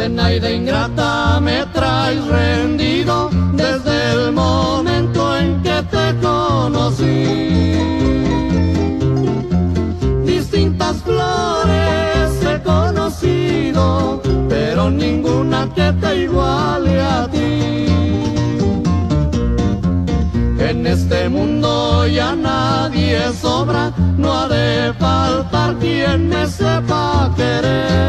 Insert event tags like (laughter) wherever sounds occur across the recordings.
Zenaide ingrata me traes rendido desde el momento en que te conocí. Distintas flores he conocido, pero ninguna que te iguale a ti. En este mundo ya nadie sobra, no ha de faltar quien me sepa querer.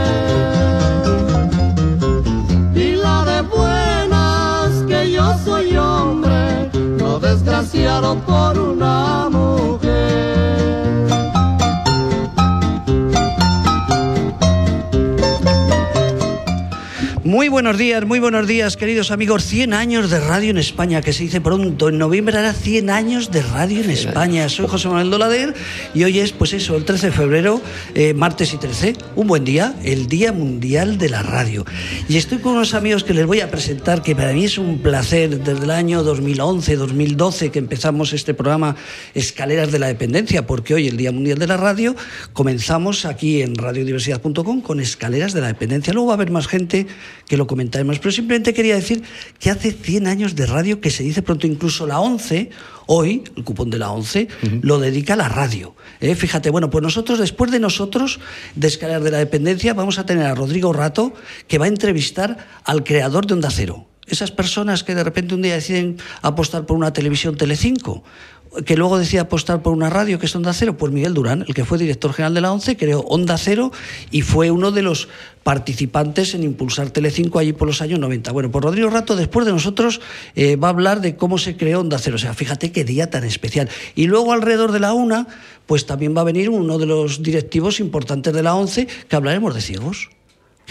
Desgraciado por una mujer. Muy buenos días, muy buenos días, queridos amigos. 100 años de radio en España, que se dice pronto. En noviembre hará 100 años de radio en España. Soy José Manuel Dolader y hoy es, pues eso, el 13 de febrero, eh, martes y 13, un buen día, el Día Mundial de la Radio. Y estoy con unos amigos que les voy a presentar, que para mí es un placer desde el año 2011, 2012, que empezamos este programa Escaleras de la Dependencia, porque hoy, el Día Mundial de la Radio, comenzamos aquí en radiodiversidad.com con Escaleras de la Dependencia. Luego va a haber más gente que lo comentaremos, pero simplemente quería decir que hace 100 años de radio, que se dice pronto incluso la 11, hoy, el cupón de la 11, lo dedica a la radio. ¿eh? Fíjate, bueno, pues nosotros, después de nosotros, de Escaleras de la Dependencia, vamos a tener a Rodrigo Rato, que va a entrevistar al creador de Onda Cero. Esas personas que de repente un día deciden apostar por una televisión Telecinco, que luego decide apostar por una radio que es Onda Cero, pues Miguel Durán, el que fue director general de la ONCE, creó Onda Cero y fue uno de los participantes en impulsar Telecinco allí por los años 90. Bueno, pues Rodrigo Rato, después de nosotros, eh, va a hablar de cómo se creó Onda Cero. O sea, fíjate qué día tan especial. Y luego alrededor de la una, pues también va a venir uno de los directivos importantes de la ONCE, que hablaremos de ciegos.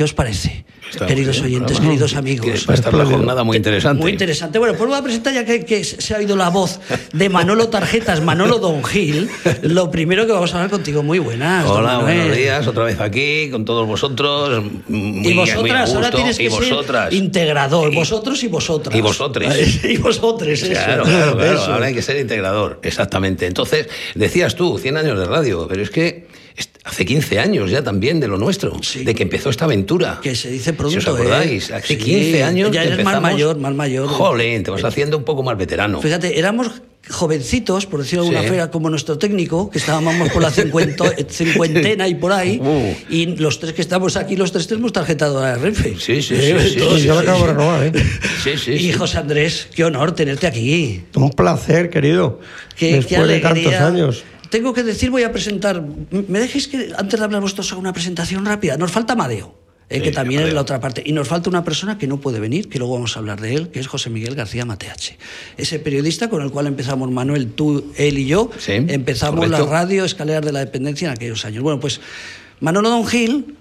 ¿Qué os parece, Está queridos bien, oyentes, queridos amigos? Va a estar la jornada muy interesante. Muy interesante. Bueno, pues voy a presentar ya que, que se ha oído la voz de Manolo Tarjetas, Manolo Don Gil. (laughs) Lo primero que vamos a hablar contigo, muy buenas. Hola, buenos días, otra vez aquí con todos vosotros. Muy, Y muy vosotras, ahora tienes que y vosotras. ser integrador. Y- Vosotros y vosotras. y vosotres. (laughs) y vosotres, eso. Claro, claro, claro. Eso. Ahora hay que ser integrador, exactamente. Entonces, decías tú, 100 años de radio, pero es que hace 15 años ya también de lo nuestro, Sí. de que empezó esta aventura. Que se dice pronto, Si os acordáis, ¿eh? hace Sí. 15 años Ya eres más mayor, más mayor. Jolín, te vas haciendo un poco más veterano. Fíjate, éramos jovencitos, por decirlo de alguna Sí. manera, como nuestro técnico, que estábamos por la (laughs) cincuentena y por ahí, Uh. y los tres que estamos aquí, los tres tenemos tarjeta de Renfe. Sí, sí, Eh, sí, sí, sí, yo la sí, acabo de sí. renovar, ¿eh? Sí, sí, Y sí. José Andrés, qué honor tenerte aquí. Un placer, querido. Qué, Después qué de tantos años. Tengo que decir, voy a presentar. ¿Me dejéis que antes de hablar vosotros haga una presentación rápida? Nos falta Amadeo, eh, Sí, que también es la otra parte. Y nos falta una persona que no puede venir, que luego vamos a hablar de él, que es José Miguel García Mateache. Ese periodista con el cual empezamos Manuel, tú, él y yo. Sí, empezamos correcto. la radio Escaleras de la Dependencia en aquellos años. Bueno, pues Manolo Don Gil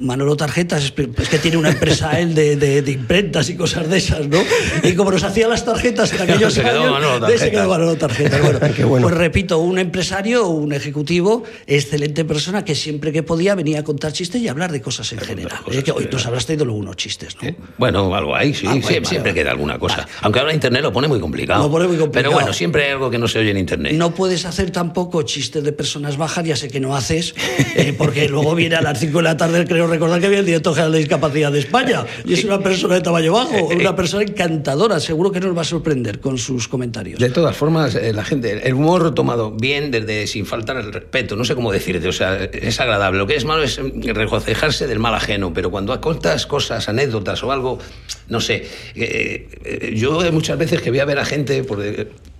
Manolo Tarjetas, es que tiene una empresa él de, de, imprentas y cosas de esas, ¿no? Y como nos hacía las tarjetas en (laughs) aquellos se años, Manolo se quedó Manolo Tarjetas. Bueno, (laughs) bueno. Pues repito, un empresario, un ejecutivo, excelente persona que siempre que podía venía a contar chistes y hablar de cosas en general. cosas, es que hoy nos habrás traído algunos chistes, ¿no? Eh, Bueno, algo hay, sí, Ah, bueno, sí, vale, siempre vale. queda alguna cosa. Aunque ahora Internet lo pone muy complicado. Lo pone muy complicado. Pero bueno, siempre hay algo que no se oye en Internet. No puedes hacer tampoco chistes de personas bajas, ya sé que no haces, eh, porque luego viene a las 5 de la tarde, creo recordar que viene el director general de discapacidad de España, y es una persona de tamaño bajo, una persona encantadora, seguro que nos va a sorprender con sus comentarios. De todas formas, eh, la gente, el humor tomado bien desde sin faltar el respeto, no sé cómo decirte, o sea, es agradable. Lo que es malo es regocijarse del mal ajeno, pero cuando contas cosas, anécdotas o algo, no sé, eh, eh, yo muchas veces que voy a ver a gente, por,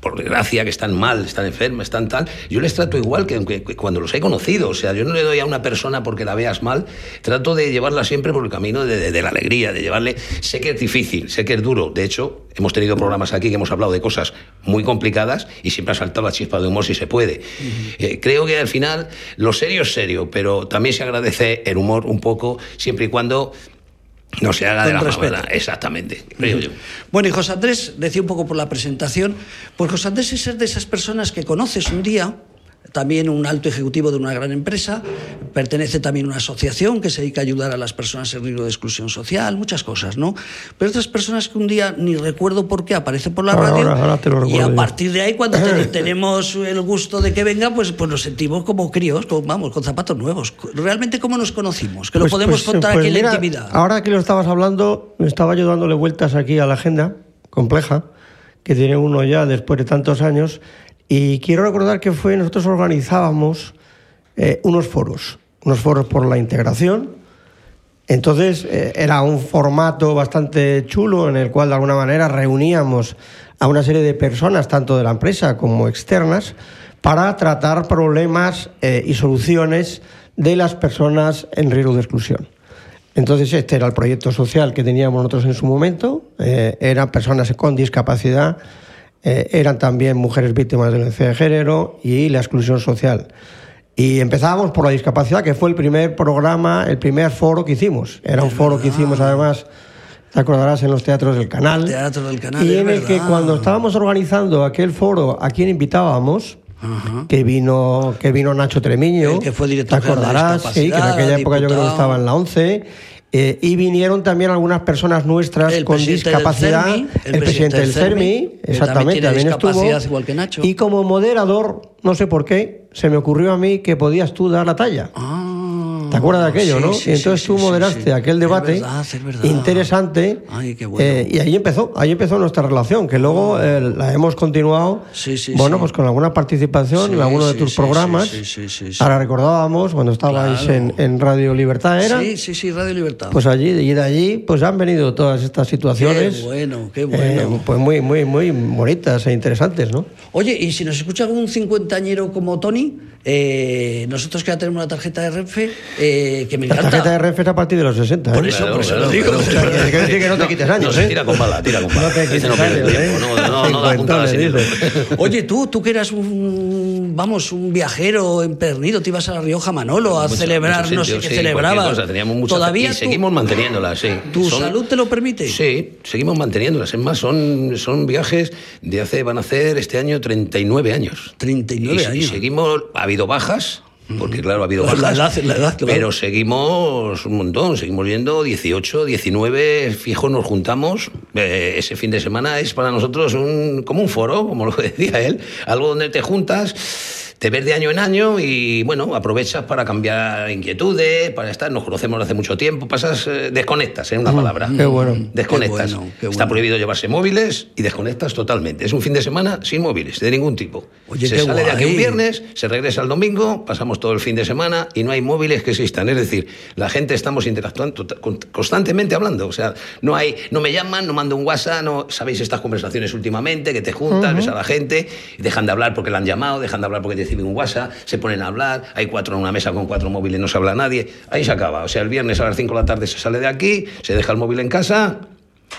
por desgracia, que están mal, están enfermas, están tal, yo les trato igual que, aunque- que cuando los he conocido, o sea, yo no le doy a una persona porque la veas mal, trato de llevarla siempre por el camino de, de- de la alegría, de llevarle, sé que es difícil, sé que es duro, de hecho, hemos tenido programas aquí que hemos hablado de cosas muy complicadas y siempre ha saltado la chispa de humor si se puede. Eh, creo que al final lo serio es serio, pero también se agradece el humor un poco, siempre y cuando no se haga de la respeto. Exactamente, yo. Bueno, y José Andrés, decía un poco por la presentación, pues José Andrés es de esas personas que conoces un día, también un alto ejecutivo de una gran empresa, pertenece también a una asociación que se dedica a ayudar a las personas en riesgo de exclusión social, muchas cosas, ¿no? Pero otras personas que un día ni recuerdo por qué aparecen por la Ahora, radio ahora, ahora te lo y a partir de ahí cuando te- (laughs) tenemos el gusto de que venga, pues, pues nos sentimos como críos, con, vamos, con zapatos nuevos. Realmente cómo nos conocimos, que lo Pues- podemos pues- contar pues aquí en mira, la intimidad. Ahora que lo estabas hablando, me estaba yo dándole vueltas aquí a la agenda compleja que tiene uno ya después de tantos años. Y quiero recordar que fue, nosotros organizábamos eh, unos foros, unos foros por la integración. Entonces eh, era un formato bastante chulo en el cual de alguna manera reuníamos a una serie de personas, tanto de la empresa como externas, para tratar problemas eh, y soluciones de las personas en riesgo de exclusión. Entonces este era el proyecto social que teníamos nosotros en su momento. eran personas con discapacidad, eh, eran también mujeres víctimas de violencia de género y la exclusión social. Y empezábamos por la discapacidad, que fue el primer programa, el primer foro que hicimos. Era un foro que hicimos además, te acordarás, en los teatros del canal. Teatro del Canal, Y en el que cuando estábamos organizando aquel foro, ¿a quién invitábamos? Que vino, que vino Nacho Tremiño. El que fue director ¿Te general de acordarás? Sí, que en aquella época yo creo que estaba en la 11. Eh, y vinieron también algunas personas nuestras El con presidente del discapacidad. CERMI, el, presidente del CERMI, también exactamente, tiene también, estuvo. discapacidad igual que Nacho. Y como moderador, no sé por qué, se me ocurrió a mí que podías tú dar la talla. Ah, ¿Te acuerdas de aquello, sí, no? sí, y entonces sí, tú moderaste aquel Es debate verdad, es verdad. interesante. Ay, qué bueno. eh, y ahí empezó, ahí empezó nuestra relación, que luego eh, la hemos continuado, bueno, pues con alguna participación en alguno de tus programas. Ahora recordábamos cuando estabais Claro. en, en Radio Libertad, ¿era? Sí, sí, sí, Radio Libertad. Pues allí, y de allí, pues han venido todas estas situaciones. Qué bueno, qué eh, bueno. pues muy, muy, muy bonitas e interesantes, ¿no? Oye, y si nos escucha algún cincuentañero como Tony, eh, nosotros que ya tenemos una tarjeta de Renfe, eh, que me La encanta. tarjeta de RF es a partir de los 60. ¿eh? Por eso, por eso lo digo. Que no te quites años, No, ¿eh? tira con bala, tira con bala. No te quites no pierde años, tiempo, ¿eh? no, no, no da puntada sin hilo. (laughs) Oye, tú, tú que eras un, vamos, un viajero empernido, te ibas a La Rioja Manolo a Mucho- celebrar, muchos no sé qué sí, cosa, teníamos muchas- Todavía y tú- seguimos manteniéndolas, sí. ¿Tu Son- salud te lo permite? Sí, seguimos manteniéndolas. Es más, son, son viajes de hace, van a hacer este año 39 años. 39 Y- años. Y seguimos, ha habido bajas, porque claro, ha habido La bajas. edad, la edad, claro. Pero seguimos un montón, seguimos yendo 18, 19, fijo, nos juntamos. Eh, ese fin de semana es para nosotros un, como un foro, como lo (laughs) decía él, algo donde te juntas. Te ves de año en año y bueno, aprovechas para cambiar inquietudes, para estar, nos conocemos hace mucho tiempo, pasas, eh, desconectas, en una palabra. qué bueno. Desconectas. Qué bueno, qué Está prohibido llevarse móviles y desconectas totalmente. Es un fin de semana sin móviles, de ningún tipo. Oye, se qué sale de aquí un viernes, se regresa el domingo, pasamos todo el fin de semana y no hay móviles que existan. Es decir, la gente estamos interactuando to- con- constantemente hablando. O sea, no hay, no me llaman, no mando un WhatsApp, no sabéis estas conversaciones últimamente que te juntas, ves a la gente, y dejan de hablar porque la han llamado, dejan de hablar porque te un WhatsApp, se ponen a hablar, hay cuatro en una mesa con cuatro móviles, no se habla nadie. Ahí se acaba. O sea, el viernes a las 5 de la tarde se sale de aquí, se deja el móvil en casa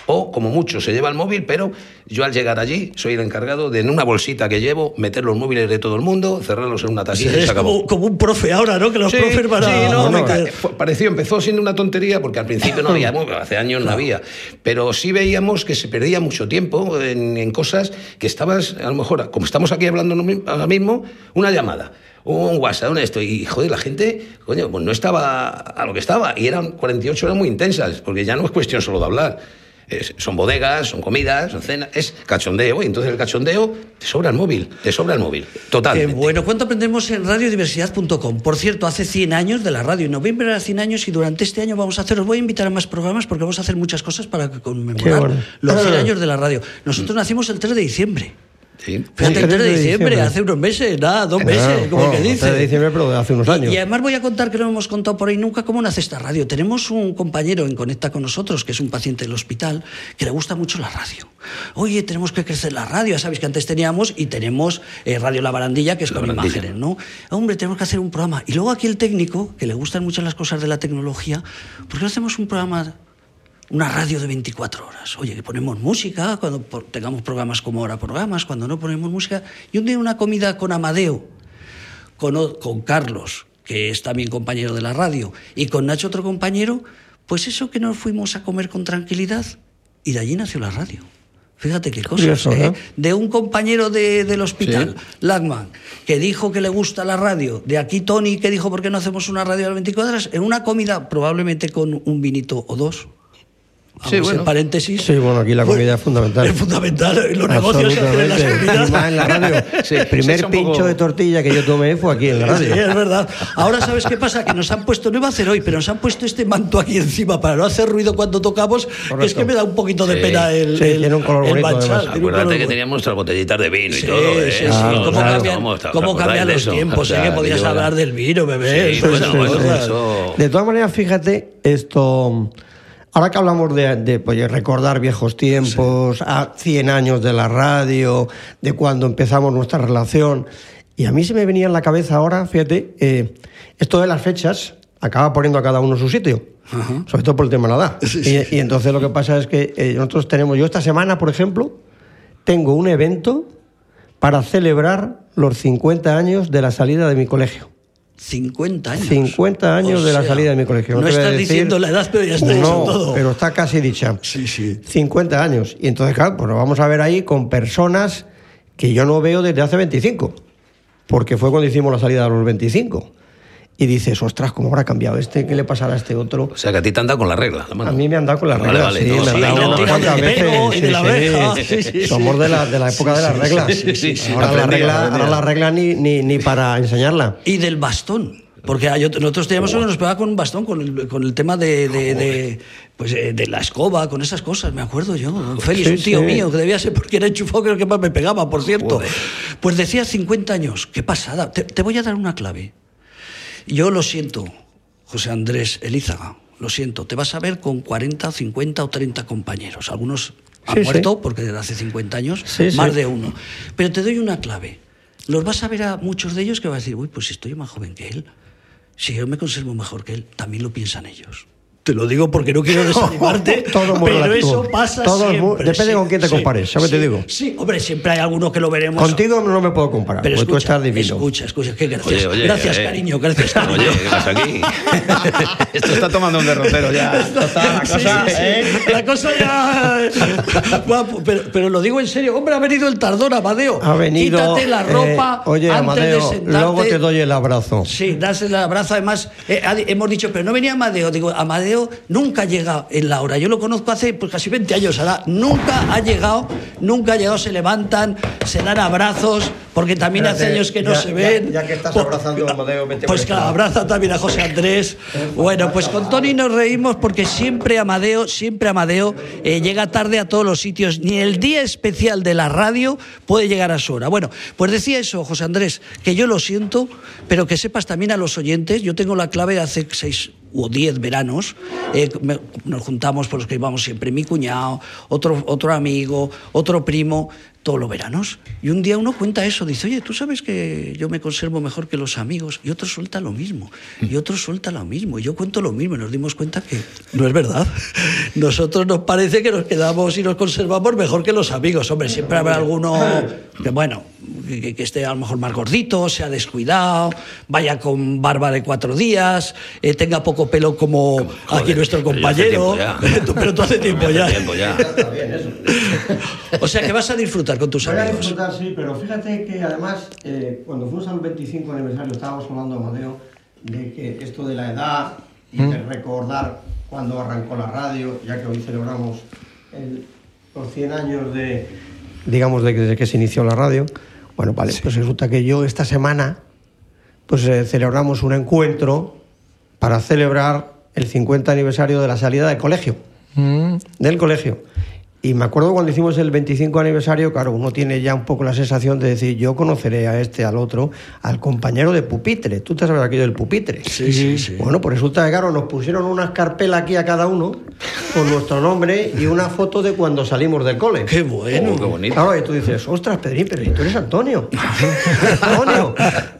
O, como mucho, se lleva el móvil, pero yo al llegar allí soy el encargado de en una bolsita que llevo meter los móviles de todo el mundo, cerrarlos en una tasita y se acabó. como, como un profe ahora, ¿no? Que los Sí, profes van a... sí, no, ca- meter. fue- pareció, empezó siendo una tontería porque al principio no había, (laughs) bueno, hace años no había, pero sí veíamos que se perdía mucho tiempo en, en cosas que estabas, a lo mejor, como estamos aquí hablando no ahora mismo, una llamada. Un WhatsApp, un esto, y joder, la gente, coño, pues no estaba a lo que estaba, y eran 48 horas muy intensas, porque ya no es cuestión solo de hablar. Es- son bodegas, son comidas, son cenas, es cachondeo, y entonces el cachondeo te sobra el móvil, te sobra el móvil, totalmente. bueno, ¿cuánto aprendemos en radiodiversidad.com? Por cierto, hace 100 años de la radio. En noviembre era 100 años y durante este año vamos a hacer, os voy a invitar a más programas porque vamos a hacer muchas cosas para conmemorar bueno. los 100 Ah. años de la radio. Nosotros nacimos el 3 de diciembre. Sí. Fíjate, el 3 de 3 diciembre, hace unos meses, nada, dos meses, Claro, como bueno, que 3 dice. de diciembre, pero de hace unos años. Y además voy a contar que no hemos contado por ahí nunca cómo nace esta radio. Tenemos un compañero en Conecta con nosotros, que es un paciente del hospital, que le gusta mucho la radio. Oye, tenemos que crecer la radio. Ya sabéis que antes teníamos y tenemos eh, Radio La Barandilla, que es La con Barandilla. imágenes, ¿no? Hombre, tenemos que hacer un programa. Y luego aquí el técnico, que le gustan mucho las cosas de la tecnología, ¿por qué no hacemos un programa una radio de 24 horas. Oye, que ponemos música, cuando tengamos programas como ahora programas, cuando no ponemos música. Y un día una comida con Amadeo, con, Carlos, que es también compañero de la radio, y con Nacho, otro compañero, pues eso que nos fuimos a comer con tranquilidad, y de allí nació la radio. Fíjate qué cosas, Curioso, ¿eh? De un compañero de- del hospital, Lagman, que dijo que le gusta la radio. De aquí Tony, que dijo, ¿por qué no hacemos una radio a las 24 horas? En una comida, probablemente con un vinito o dos. Sí, bueno. en paréntesis. Sí, bueno, aquí la Pues, comida es fundamental. (laughs) Es fundamental. Los negocios se hacen en las comidas. Más en la radio. (laughs) Sí, el primer sí, pincho poco- de tortilla que yo tomé fue aquí en la Sí, radio. es verdad. Ahora, ¿sabes qué pasa? Que nos han puesto, no iba a hacer hoy, pero nos han puesto este manto aquí encima para no hacer ruido cuando tocamos, que es que me da un poquito de Sí. pena el, Sí, el- tiene un color bonito, Acuérdate color que teníamos nuestras botellitas de vino y Sí, todo. ¿eh? sí, sí. Claro, ¿Cómo, claro. cambian, ¿Cómo cambian los eso? tiempos? ¿eh? Que podías hablar del vino, bebé. Sí, De todas maneras, fíjate, esto. Ahora que hablamos de, de, pues, recordar viejos tiempos, a 100 años de la radio, de cuando empezamos nuestra relación, y a mí se me venía en la cabeza ahora, fíjate, eh, esto de las fechas acaba poniendo a cada uno su sitio, sobre todo por el tema de la edad. Y, y entonces lo que pasa es que eh, nosotros tenemos, yo esta semana, por ejemplo, tengo un evento para celebrar los 50 años de la salida de mi colegio. 50 años. 50 años O de la salida de mi colegio. No, a estás decir- diciendo la edad, pero ya está dicho No, todo. pero está casi dicha. Sí, sí. 50 años. Y entonces, claro, pues lo vamos a ver ahí con personas que yo no veo desde hace 25. Porque fue cuando hicimos la salida de los 25. Y dices, ostras, ¿cómo habrá cambiado este? ¿Qué le pasará a este otro? O sea, que a ti te han dado con la regla, la mano. A mí me han dado con las Vale, reglas, vale, sí, no, me han sí, dado no, unas no, cuantas veces. pelo y de la sí, oreja. (laughs) sí. Sí, sí, Somos sí. de la, de la época de las reglas. sí, sí, sí. Ahora la regla, ahora la regla ni, ni, ni para enseñarla. Y del bastón. Porque hay otro- nosotros teníamos uno que nos pegaba con un bastón, con el, con el tema de, de, de, pues, eh, de la escoba, con esas cosas, me acuerdo yo. Don Félix, Sí, un tío sí. mío, que debía ser porque era enchufado, creo que más me pegaba, por cierto. Pues decía 50 años, qué pasada. Te, te voy a dar una clave. Yo lo siento, José Andrés Elízaga, lo siento, te vas a ver con 40, 50 o 30 compañeros. Algunos han Sí, sí. muerto, porque desde hace 50 años, Sí, más de uno. Pero te doy una clave. Los vas a ver a muchos de ellos que vas a decir, uy, pues si estoy más joven que él, si yo me conservo mejor que él, también lo piensan ellos. Te lo digo porque no quiero desanimarte, (laughs) Todo muy pero relativo. eso pasa Todo siempre. depende con quién te compares, ¿sabes qué te sí, digo? Sí, hombre, siempre hay alguno que lo veremos. Contigo no me puedo comparar, Pero porque tú escucha, estás divino. escucha, escucha, qué gracias. Oye, oye, gracias, eh. cariño, gracias, cariño. Oye, ¿qué pasa aquí? (laughs) Esto está tomando un derrotero ya. (laughs) Esto está la Sí, cosa, sí, sí. ¿eh? La cosa ya. Pero, pero lo digo en serio. Hombre, ha venido el tardón, Amadeo. Ha venido. Quítate la eh, ropa. oye, antes Amadeo, de sentarte. luego te doy el abrazo. Sí, das el abrazo. Además, eh, hemos dicho, pero no venía Amadeo. Digo, Amadeo nunca llega en la hora. Yo lo conozco hace pues, casi 20 años ahora. Nunca ha llegado, nunca ha llegado. Se levantan, se dan abrazos, porque también hace años que no ya- se ven. ya que estás Po- abrazando a Amadeo, vete Pues abraza también a José Andrés. Bueno, pues con Tony nos reímos porque siempre Amadeo, siempre Amadeo eh, llega tarde a todos los sitios. Ni el día especial de la radio puede llegar a su hora. Bueno, pues decía eso, José Andrés, que yo lo siento, pero que sepas también a los oyentes, yo tengo la clave de hace seis o diez veranos, eh, me- nos juntamos por los que íbamos siempre, mi cuñado, otro, otro amigo, otro primo, todos los veranos. Y un día uno cuenta eso, dice, oye, tú sabes que yo me conservo mejor que los amigos. Y otro suelta lo mismo. Y otro suelta lo mismo. Y yo cuento lo mismo. Y nos dimos cuenta que no es verdad. (laughs) Nosotros nos parece que nos quedamos y nos conservamos mejor que los amigos. Hombre, siempre habrá alguno que, bueno, que, que esté a lo mejor más gordito, sea descuidado, vaya con barba de cuatro días, eh, tenga poco pelo como Joder, aquí nuestro pero hace compañero. tiempo ya. Tú- (laughs) Pero tú hace tiempo Hace ya. tiempo ya. Está bien eso. (laughs) O sea que vas a disfrutar con tus Voy a amigos. disfrutar, sí, pero fíjate que además, eh, cuando fuimos al 25 aniversario, estábamos hablando, Amadeo, de que esto de la edad y de recordar cuando arrancó la radio, ya que hoy celebramos el- los 100 años de, digamos, de desde que se inició la radio. Bueno, vale, pues resulta que yo esta semana, pues eh, celebramos un encuentro para celebrar el 50 aniversario de la salida del colegio Mm. del colegio. Y me acuerdo cuando hicimos el 25 aniversario, claro, uno tiene ya un poco la sensación de decir, yo conoceré a este, al otro, al compañero de pupitre. ¿Tú te sabes aquello del pupitre? Sí, sí, sí. Bueno, pues resulta que, claro, nos pusieron una escarpela aquí a cada uno con nuestro nombre y una foto de cuando salimos del cole. Qué bueno. Oh, qué bonito. Claro, y tú dices, ostras, Pedrín, pero tú eres Antonio. (laughs) Antonio,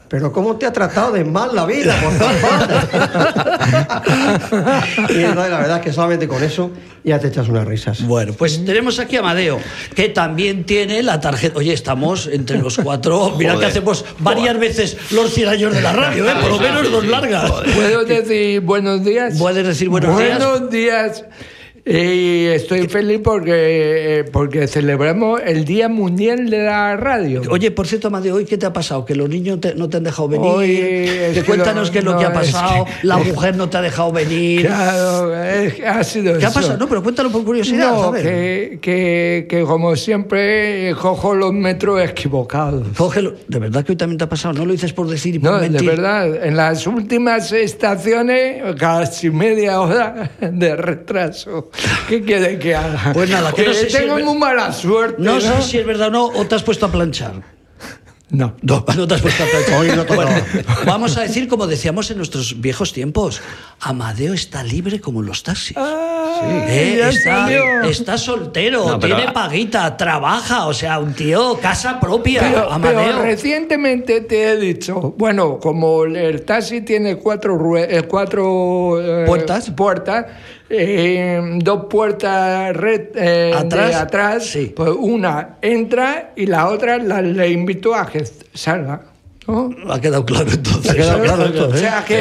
pero ¿cómo te ha tratado de mal la vida por todas (laughs) partes? y entonces la verdad es que solamente con eso ya te echas unas risas. Bueno, pues tenemos aquí a Amadeo, que también tiene la tarjeta. Oye, estamos entre los cuatro. (laughs) Mira que hacemos varias veces los 100 años de la radio, ¿eh? por lo menos dos largas. ¿Puedo decir buenos días? Puedes decir buenos días. Buenos días. Y estoy feliz porque, eh, porque celebramos el Día Mundial de la Radio. Oye, por cierto, Amadeo, ¿hoy qué te ha pasado? ¿Que los niños te- no te han dejado venir? Hoy cuéntanos no- qué es lo no, que ha es pasado. que- La mujer no te ha dejado venir. Claro, es ha sido ¿Qué ha eso. pasado? No, pero cuéntalo por curiosidad. No, que, que, que como siempre cojo los metros equivocados. Cógelo. ¿De verdad que hoy también te ha pasado? ¿No lo dices por decir y por No, de mentir? verdad, en las últimas estaciones casi media hora de retraso. ¿Qué quiere que haga? Pues nada, que no sé si tengo es ver- muy mala suerte. No No, sé si es verdad o no, o te has puesto a planchar. no. No, (laughs) no te has puesto a planchar. Hoy no. Bueno, vamos a decir, como decíamos en nuestros viejos tiempos, Amadeo está libre como los taxis. Eh, ya está, está soltero, No, pero- tiene paguita, trabaja, o sea, un tío, casa propia, Pero, Amadeo. pero recientemente te he dicho, bueno, como el taxi tiene cuatro, eh, cuatro eh, ¿Puertas? puertas eh, dos puertas red, eh, ¿Atrás? de atrás, Sí. pues una entra y la otra la, le invito a que salga. ¿no? Ha quedado claro entonces. Ha quedado claro esto, O ¿eh? sea, que,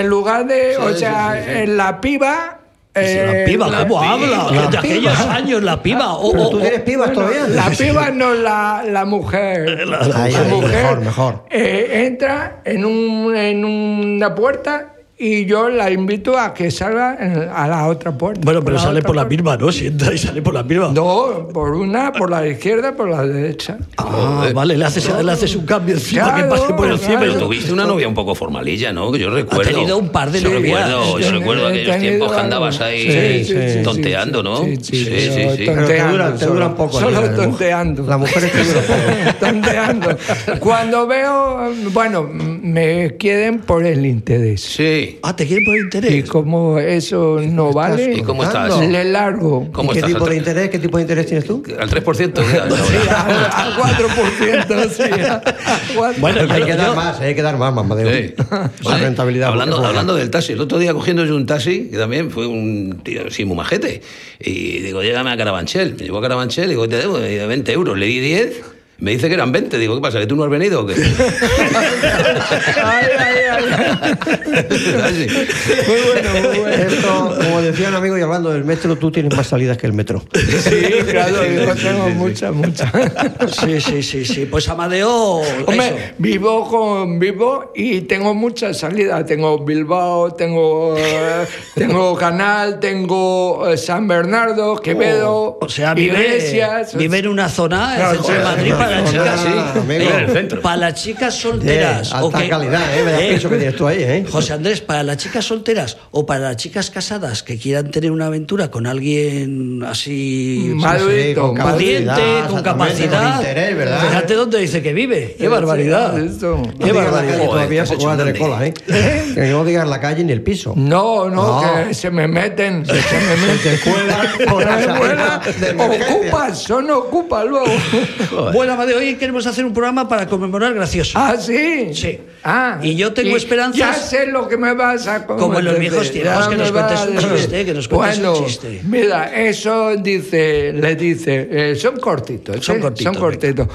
en lugar de, o sea, en la piba... Sí, eh, la piba, la- ¿cómo habla? la de aquellos piba. años, la piba. O, Pero tú pibas Bueno, todavía. La piba no la, la mujer. (laughs) La mujer mejor, mejor. eh, entra en, un, en una puerta y yo la invito a que salga en- a la otra puerta. Bueno, pero la sale por la misma, ¿no? Si entra y sale por la misma. No, por una, por la izquierda, por la derecha. Ah, vale, le haces, le haces un cambio encima que Claro, pase por claro. Pero tuviste una novia un poco formalilla, ¿no? Que yo recuerdo. tenido un par de yo novias. Recuerdo, yo Sí, recuerdo he aquellos tiempos que andabas ahí Sí, sí, sí, tonteando, sí, ¿no? sí, sí, sí, pero sí. tonte- Pero te duran, te solo. duran poco. Solo ¿no? tonteando. Las mujeres te duran (laughs) poco. tonteando. Cuando veo, bueno, me quieren por el interés. Sí. Ah, ¿te quieren por Y interés? como eso no vale, ¿Y cómo estás? le largo. ¿Cómo ¿Y ¿Qué estás? tipo al de interés? ¿Qué tipo de interés tienes tú? Al 3%. ya, Sí, a, a 4%, sí. (laughs) a cuatro- Bueno, hay que dar más, hay que dar más, Mamadeo. Sí. (laughs) La Oye, rentabilidad. Hablando, hablando del taxi, el otro día cogiendo yo un taxi, que también fue un tío así muy majete, y digo, llévame a Carabanchel. Me llevó a Carabanchel, digo, te debo eh, 20 euros. Le di 10, me dice que eran 20. Digo, ¿qué pasa? ¿Que tú no has venido o qué? Ay, ay, ay. Así. Muy bueno, muy bueno. Esto, como decía un amigo, y hablando del metro, tú tienes más salidas que el metro. Sí, claro, yo tengo muchas, muchas. Sí, sí, sí, sí. Pues Amadeo. eso. Hombre, vivo con vivo y tengo muchas salidas. Tengo Bilbao, tengo, eh, tengo Canal, tengo eh, San Bernardo, Quevedo, O sea, vive, Iglesias. vive en una zona Claro, el centro de Madrid para para las chicas, sí, amigo. para las Eh, solteras. alta que- calidad, ¿eh? Vaya Eh, que tienes tú ahí, ¿eh? José Andrés, para las chicas solteras o para las chicas casadas que quieran tener una aventura con alguien así con pudiente, capacidad, con capacidad. con interés, ¿verdad? Fíjate dónde dice que vive. Qué barbaridad. Esto. No Qué barbaridad. todavía va a tener cola, ¿eh? Que no digas la calle ni el piso. No, no, No. que se me meten, (laughs) se, se me (laughs) meten. Se me salida (laughs) cuela. de emergencia. Ocupas, son ocupas luego. Bueno, Amadeo, hoy queremos hacer un programa para conmemorar gracioso. Ah, sí. Sí. Ah, Y yo tengo esperanzas- Ya sé lo que me vas a Como en los viejos ya que nos cuentes un chiste, que nos cuentes un bueno, chiste. Mira, eso dice, le dice, eh, son cortitos. Son ¿eh? cortitos, Son cortitos.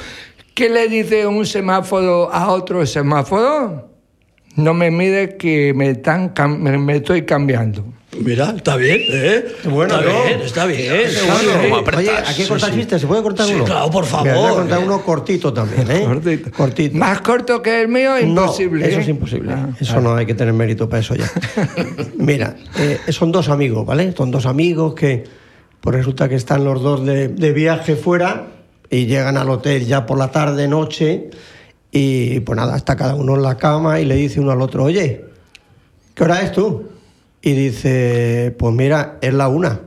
¿Qué le dice un semáforo a otro semáforo? No me mire que me, están cam- me, me estoy cambiando. Mira, está bien, ¿eh? Bueno, está ¿no? bien, está bien. Sí, Está sí. Oye, aquí cortar chistes, ¿se puede cortar Sí, uno? claro, por favor. Mira, voy a cortar uno cortito también, ¿eh? Cortito. Cortito. Más corto que el mío, imposible. No, eso ¿eh? es imposible. Ah, eso no hay que tener mérito para eso ya. (laughs) Mira, eh, son dos amigos, ¿vale? Son dos amigos que pues resulta que están los dos de, de viaje fuera y llegan al hotel ya por la tarde, noche y pues nada, está cada uno en la cama y le dice uno al otro, oye, ¿qué hora es tú? Y dice, pues mira, es la una.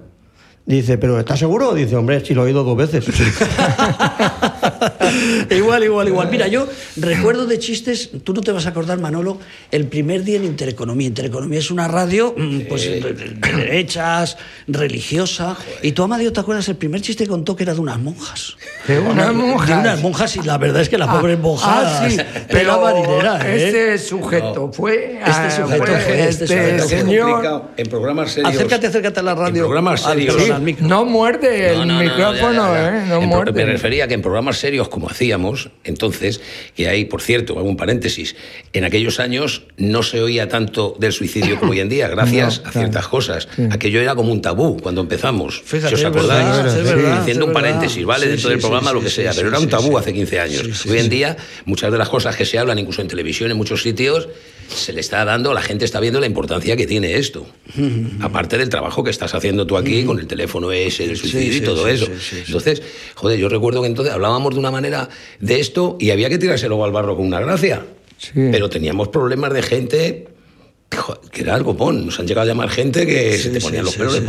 Dice, ¿pero estás seguro? Dice, hombre, si lo he oído dos veces. (laughs) (laughs) (laughs) igual, igual, igual. Mira, yo recuerdo de chistes, tú no te vas a acordar, Manolo, el primer día en Intereconomía. Intereconomía es una radio mm, pues, de, de derechas, religiosa. Y tú, Amadeo, ¿te acuerdas? El primer chiste que contó que era de unas monjas. De unas monjas. De unas monjas, y la verdad es que las Ah, pobres monjas. ah, sí, pero marinera, ¿eh? este sujeto fue, Este sujeto fue fue, este este, sujeto. Señor. En programas serios. Acércate, acércate a la radio. En programas Al- serios. perdón, al micro. No muerde el No, no, no, micrófono, ya, ya, ya. ¿eh? No En muerde. Me refería a que en programas serios como hacíamos, entonces, que hay, por cierto, hago un paréntesis, en aquellos años no se oía tanto del suicidio como hoy en día, (clears throat) gracias No, a claro. ciertas cosas. Aquello era como un tabú cuando empezamos. Fíjate, si os acordáis, verdad, verdad, haciendo un paréntesis, ¿vale? Sí, Dentro sí, del programa, sí, lo que sí, sea, sí, pero era un tabú sí. hace 15 años. Sí, sí, hoy en día, muchas de las cosas que se hablan, incluso en televisión, en muchos sitios, se le está dando, la gente está viendo la importancia que tiene esto. Aparte del trabajo que estás haciendo tú aquí con el teléfono ese, el suicidio sí, y todo sí, eso. Entonces, joder, yo recuerdo que entonces hablábamos de una manera de esto y había que tirárselo al barro con una gracia. Pero teníamos problemas de gente que era algo pon. Nos han llegado a llamar gente que Sí, se te sí, ponían los sí, pelos sí,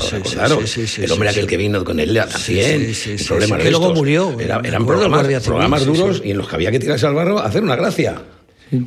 de El hombre aquel que vino con él también. problemas que luego murió, Era- eran programas, programas duros y en los que había que tirarse al barro a hacer una gracia.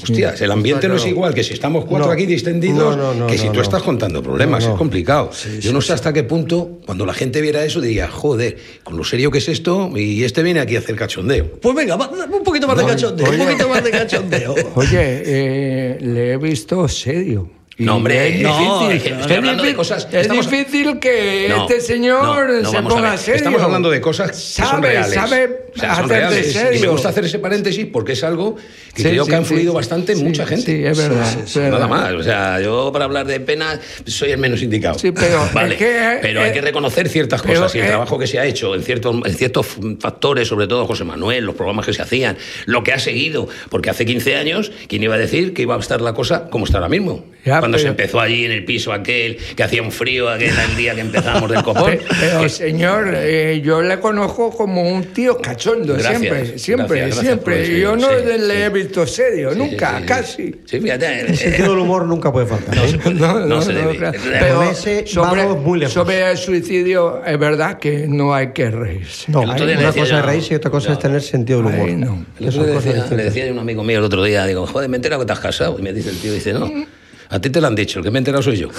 Hostias, el ambiente no es igual que si estamos cuatro No. aquí distendidos No, no, no, que si tú estás contando problemas, es complicado. Yo no sé hasta qué punto, cuando la gente viera eso, diría, joder, con lo serio que es esto, y este viene aquí a hacer cachondeo. Pues venga, un poquito más de cachondeo, un poquito más de cachondeo. (laughs) Oye, (laughs) eh, le he visto serio. No, hombre, es no, difícil, es hablando de cosas- es estamos- difícil que No, este señor no, no, se ponga serio. Estamos hablando de cosas que son Sabe, reales. sabe O sea, son. Y me gusta hacer ese paréntesis porque es algo que Sí, creo sí, que ha influido sí. bastante en mucha gente. sí, es verdad, es verdad. Nada más. O sea, yo para hablar de pena soy el menos indicado. Sí, pero (laughs) Vale, que, pero eh, hay que reconocer ciertas cosas y el eh, trabajo que se ha hecho en ciertos, en ciertos factores, sobre todo José Manuel, los programas que se hacían, lo que ha seguido. Porque hace 15 años, ¿quién iba a decir que iba a estar la cosa como está ahora mismo? Ya, Cuando se pero- empezó allí en el piso aquel, que hacía un frío, aquel el día que empezamos del copón. Pe- Pero, señor, eh, yo le conozco como un tío cachondo, Gracias, siempre, siempre, gracias, siempre. yo no sí, le sí. he visto serio, Sí, nunca, sí, sí, casi. Sí, fíjate. El sentido del humor nunca puede faltar. No ¿eh? se puede, No, no se debe. claro. Pero- ese sobre, vamos muy lejos. sobre el suicidio, es verdad que no hay que reírse. No, le una decía cosa es reírse y otra cosa no. es tener sentido del humor. Ay, no. El otro día decía- le decía a un amigo mío el otro día, digo, joder, me he enterado que te has casado. Y me dice el tío, dice, no, a ti te lo han dicho, el que me he enterado soy yo. (laughs)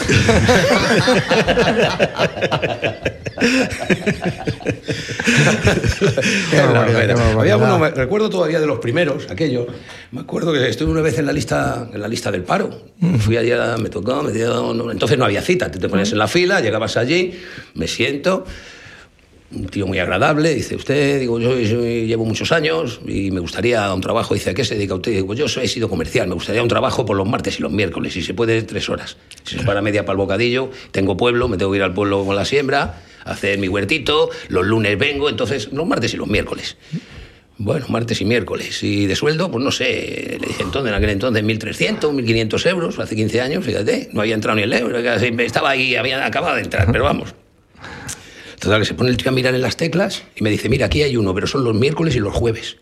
Había uno, me- recuerdo todavía de los primeros, aquellos. Me acuerdo que estuve una vez en la lista, en la lista del paro. Fui allá, me tocó, me dio, no, entonces no había cita, tú te ponías en la fila, llegabas allí, me siento, un tío muy agradable, dice, usted, digo, yo, llevo muchos años y me gustaría un trabajo, dice, ¿a qué se dedica usted? Digo, yo he sido comercial, me gustaría un trabajo por los martes y los miércoles, y se puede tres horas. Si se para media para el bocadillo, tengo pueblo, me tengo que ir al pueblo con la siembra, hacer mi huertito, los lunes vengo, entonces los martes y los miércoles. Bueno, martes y miércoles. Y de sueldo, pues no sé, le dije entonces, en aquel entonces, 1.300, 1.500 euros, hace 15 años, fíjate, no había entrado ni el euro, estaba ahí, había acabado de entrar, pero vamos. Total, que se pone el tío a mirar en las teclas y me dice, mira, aquí hay uno, pero son los miércoles y los jueves.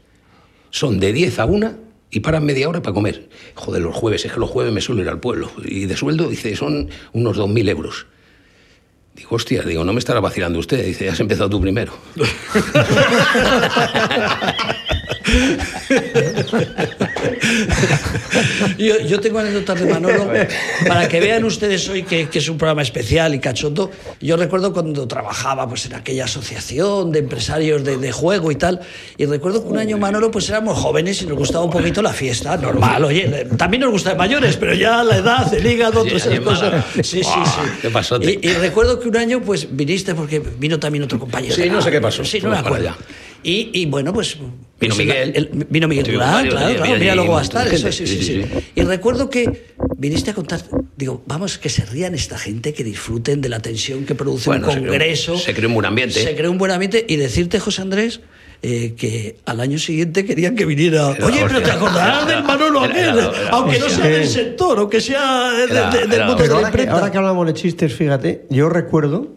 son de 10 a 1 y paran media hora para comer. Joder, los jueves, es que los jueves me suelo ir al pueblo. Y de sueldo, dice, son unos 2.000 euros. Digo, hostia, digo, no me estará vacilando usted. Dice, has empezado tú primero. (laughs) Yo, yo tengo anécdotas de Manolo para que vean ustedes hoy que, que es un programa especial y cachondo. Yo recuerdo cuando trabajaba pues, en aquella asociación de empresarios de, de juego y tal. Y recuerdo que un año Manolo pues éramos jóvenes y nos gustaba un poquito la fiesta, normal. Oye, también nos gusta de mayores, pero ya la edad, el hígado, (laughs) todas esas cosas. Sí, sí, sí. qué pasote. Y, y recuerdo que un año pues viniste porque vino también otro compañero. Sí, no sé qué pasó. Sí, no me acuerdo. Y, y bueno, pues. Vino pues, Miguel. el- vino Miguel Durán, claro, claro. Mira, luego va a estar. Gente, sí, sí, sí. Y recuerdo que viniste a contar. Digo, vamos, que se rían esta gente, que disfruten de la tensión que produce Bueno, un se creó- congreso. se creó un buen ambiente. Se creó un buen ambiente. Y decirte, José Andrés. eh, que al año siguiente querían que viniera. Era Oye, pero te acordarás del Manolo era- aquel, era- era- aunque no sea del sector, aunque sea de- Era- de- del era- mundo de la ahora que, imprenta. ahora que hablamos de chistes, fíjate, yo recuerdo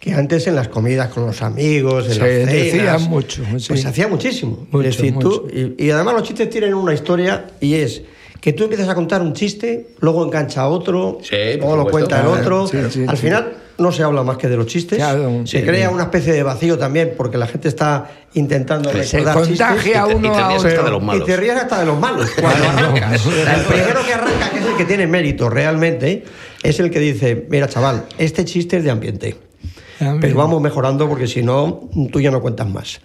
que antes en las comidas con los amigos, en Se las cenas, decía mucho, sí. pues se hacía muchísimo. Mucho, Es decir, mucho. tú- y, y además los chistes tienen una historia y es que tú empiezas a contar un chiste, luego engancha otro, Sí, luego lo supuesto. cuenta el Claro, otro. sí, sí, Al sí. final no se habla más que de los chistes. Claro, se sí. crea una especie de vacío también porque la gente está intentando Se recordar contagia chistes. a Y te- y uno te a ríes hasta de los malos. Y te ríes hasta de los malos (laughs) cuando arrancas. El primero que arranca, que es el que tiene mérito realmente, es el que dice, mira chaval, este chiste es de ambiente. Ambiente. Pero vamos mejorando porque si no, tú ya no cuentas más.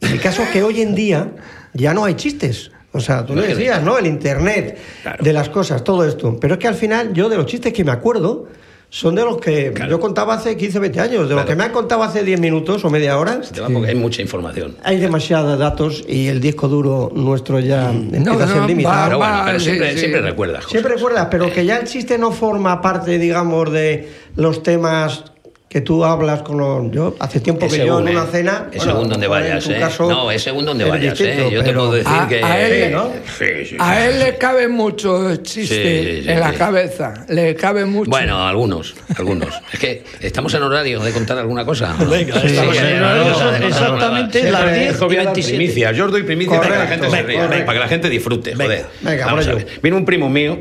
Y el caso es que hoy en día ya no hay chistes. O sea, tú lo No decías, ¿no? El internet, Claro. de las cosas, todo esto. Pero es que al final yo de los chistes que me acuerdo son de los que Claro. yo contaba hace 15, 20 años. De los Claro. que me han contado hace 10 minutos o media hora. Se te va porque hay mucha información. Hay demasiados datos y el disco duro nuestro ya empieza No, a ser no, limitado. Pero bueno, pero sí, siempre, sí. siempre recuerdas. cosas. Siempre recuerdas, pero que ya el chiste no forma parte, digamos, de los temas que tú hablas con los... Yo hace tiempo Es que yo según, en una ¿eh? cena... Es bueno, según donde vayas, en tu ¿eh? caso no, es según donde vayas, distinto, ¿eh? Yo te puedo decir A- que... a él- ¿no? Sí, sí, A él le cabe mucho chiste Sí, sí, en la sí. cabeza, le cabe mucho. Bueno, algunos, algunos. (laughs) Es que estamos en horario de contar alguna cosa. Venga, Sí, estamos sí, en no, horario, no, no, exactamente las no, 10 esto voy y a dar 27. primicias. Yo os doy primicias para que la Correcto. gente se ría, Venga, para que la gente disfrute, joder. Venga, Vamos por a ello. ver. Vino un primo mío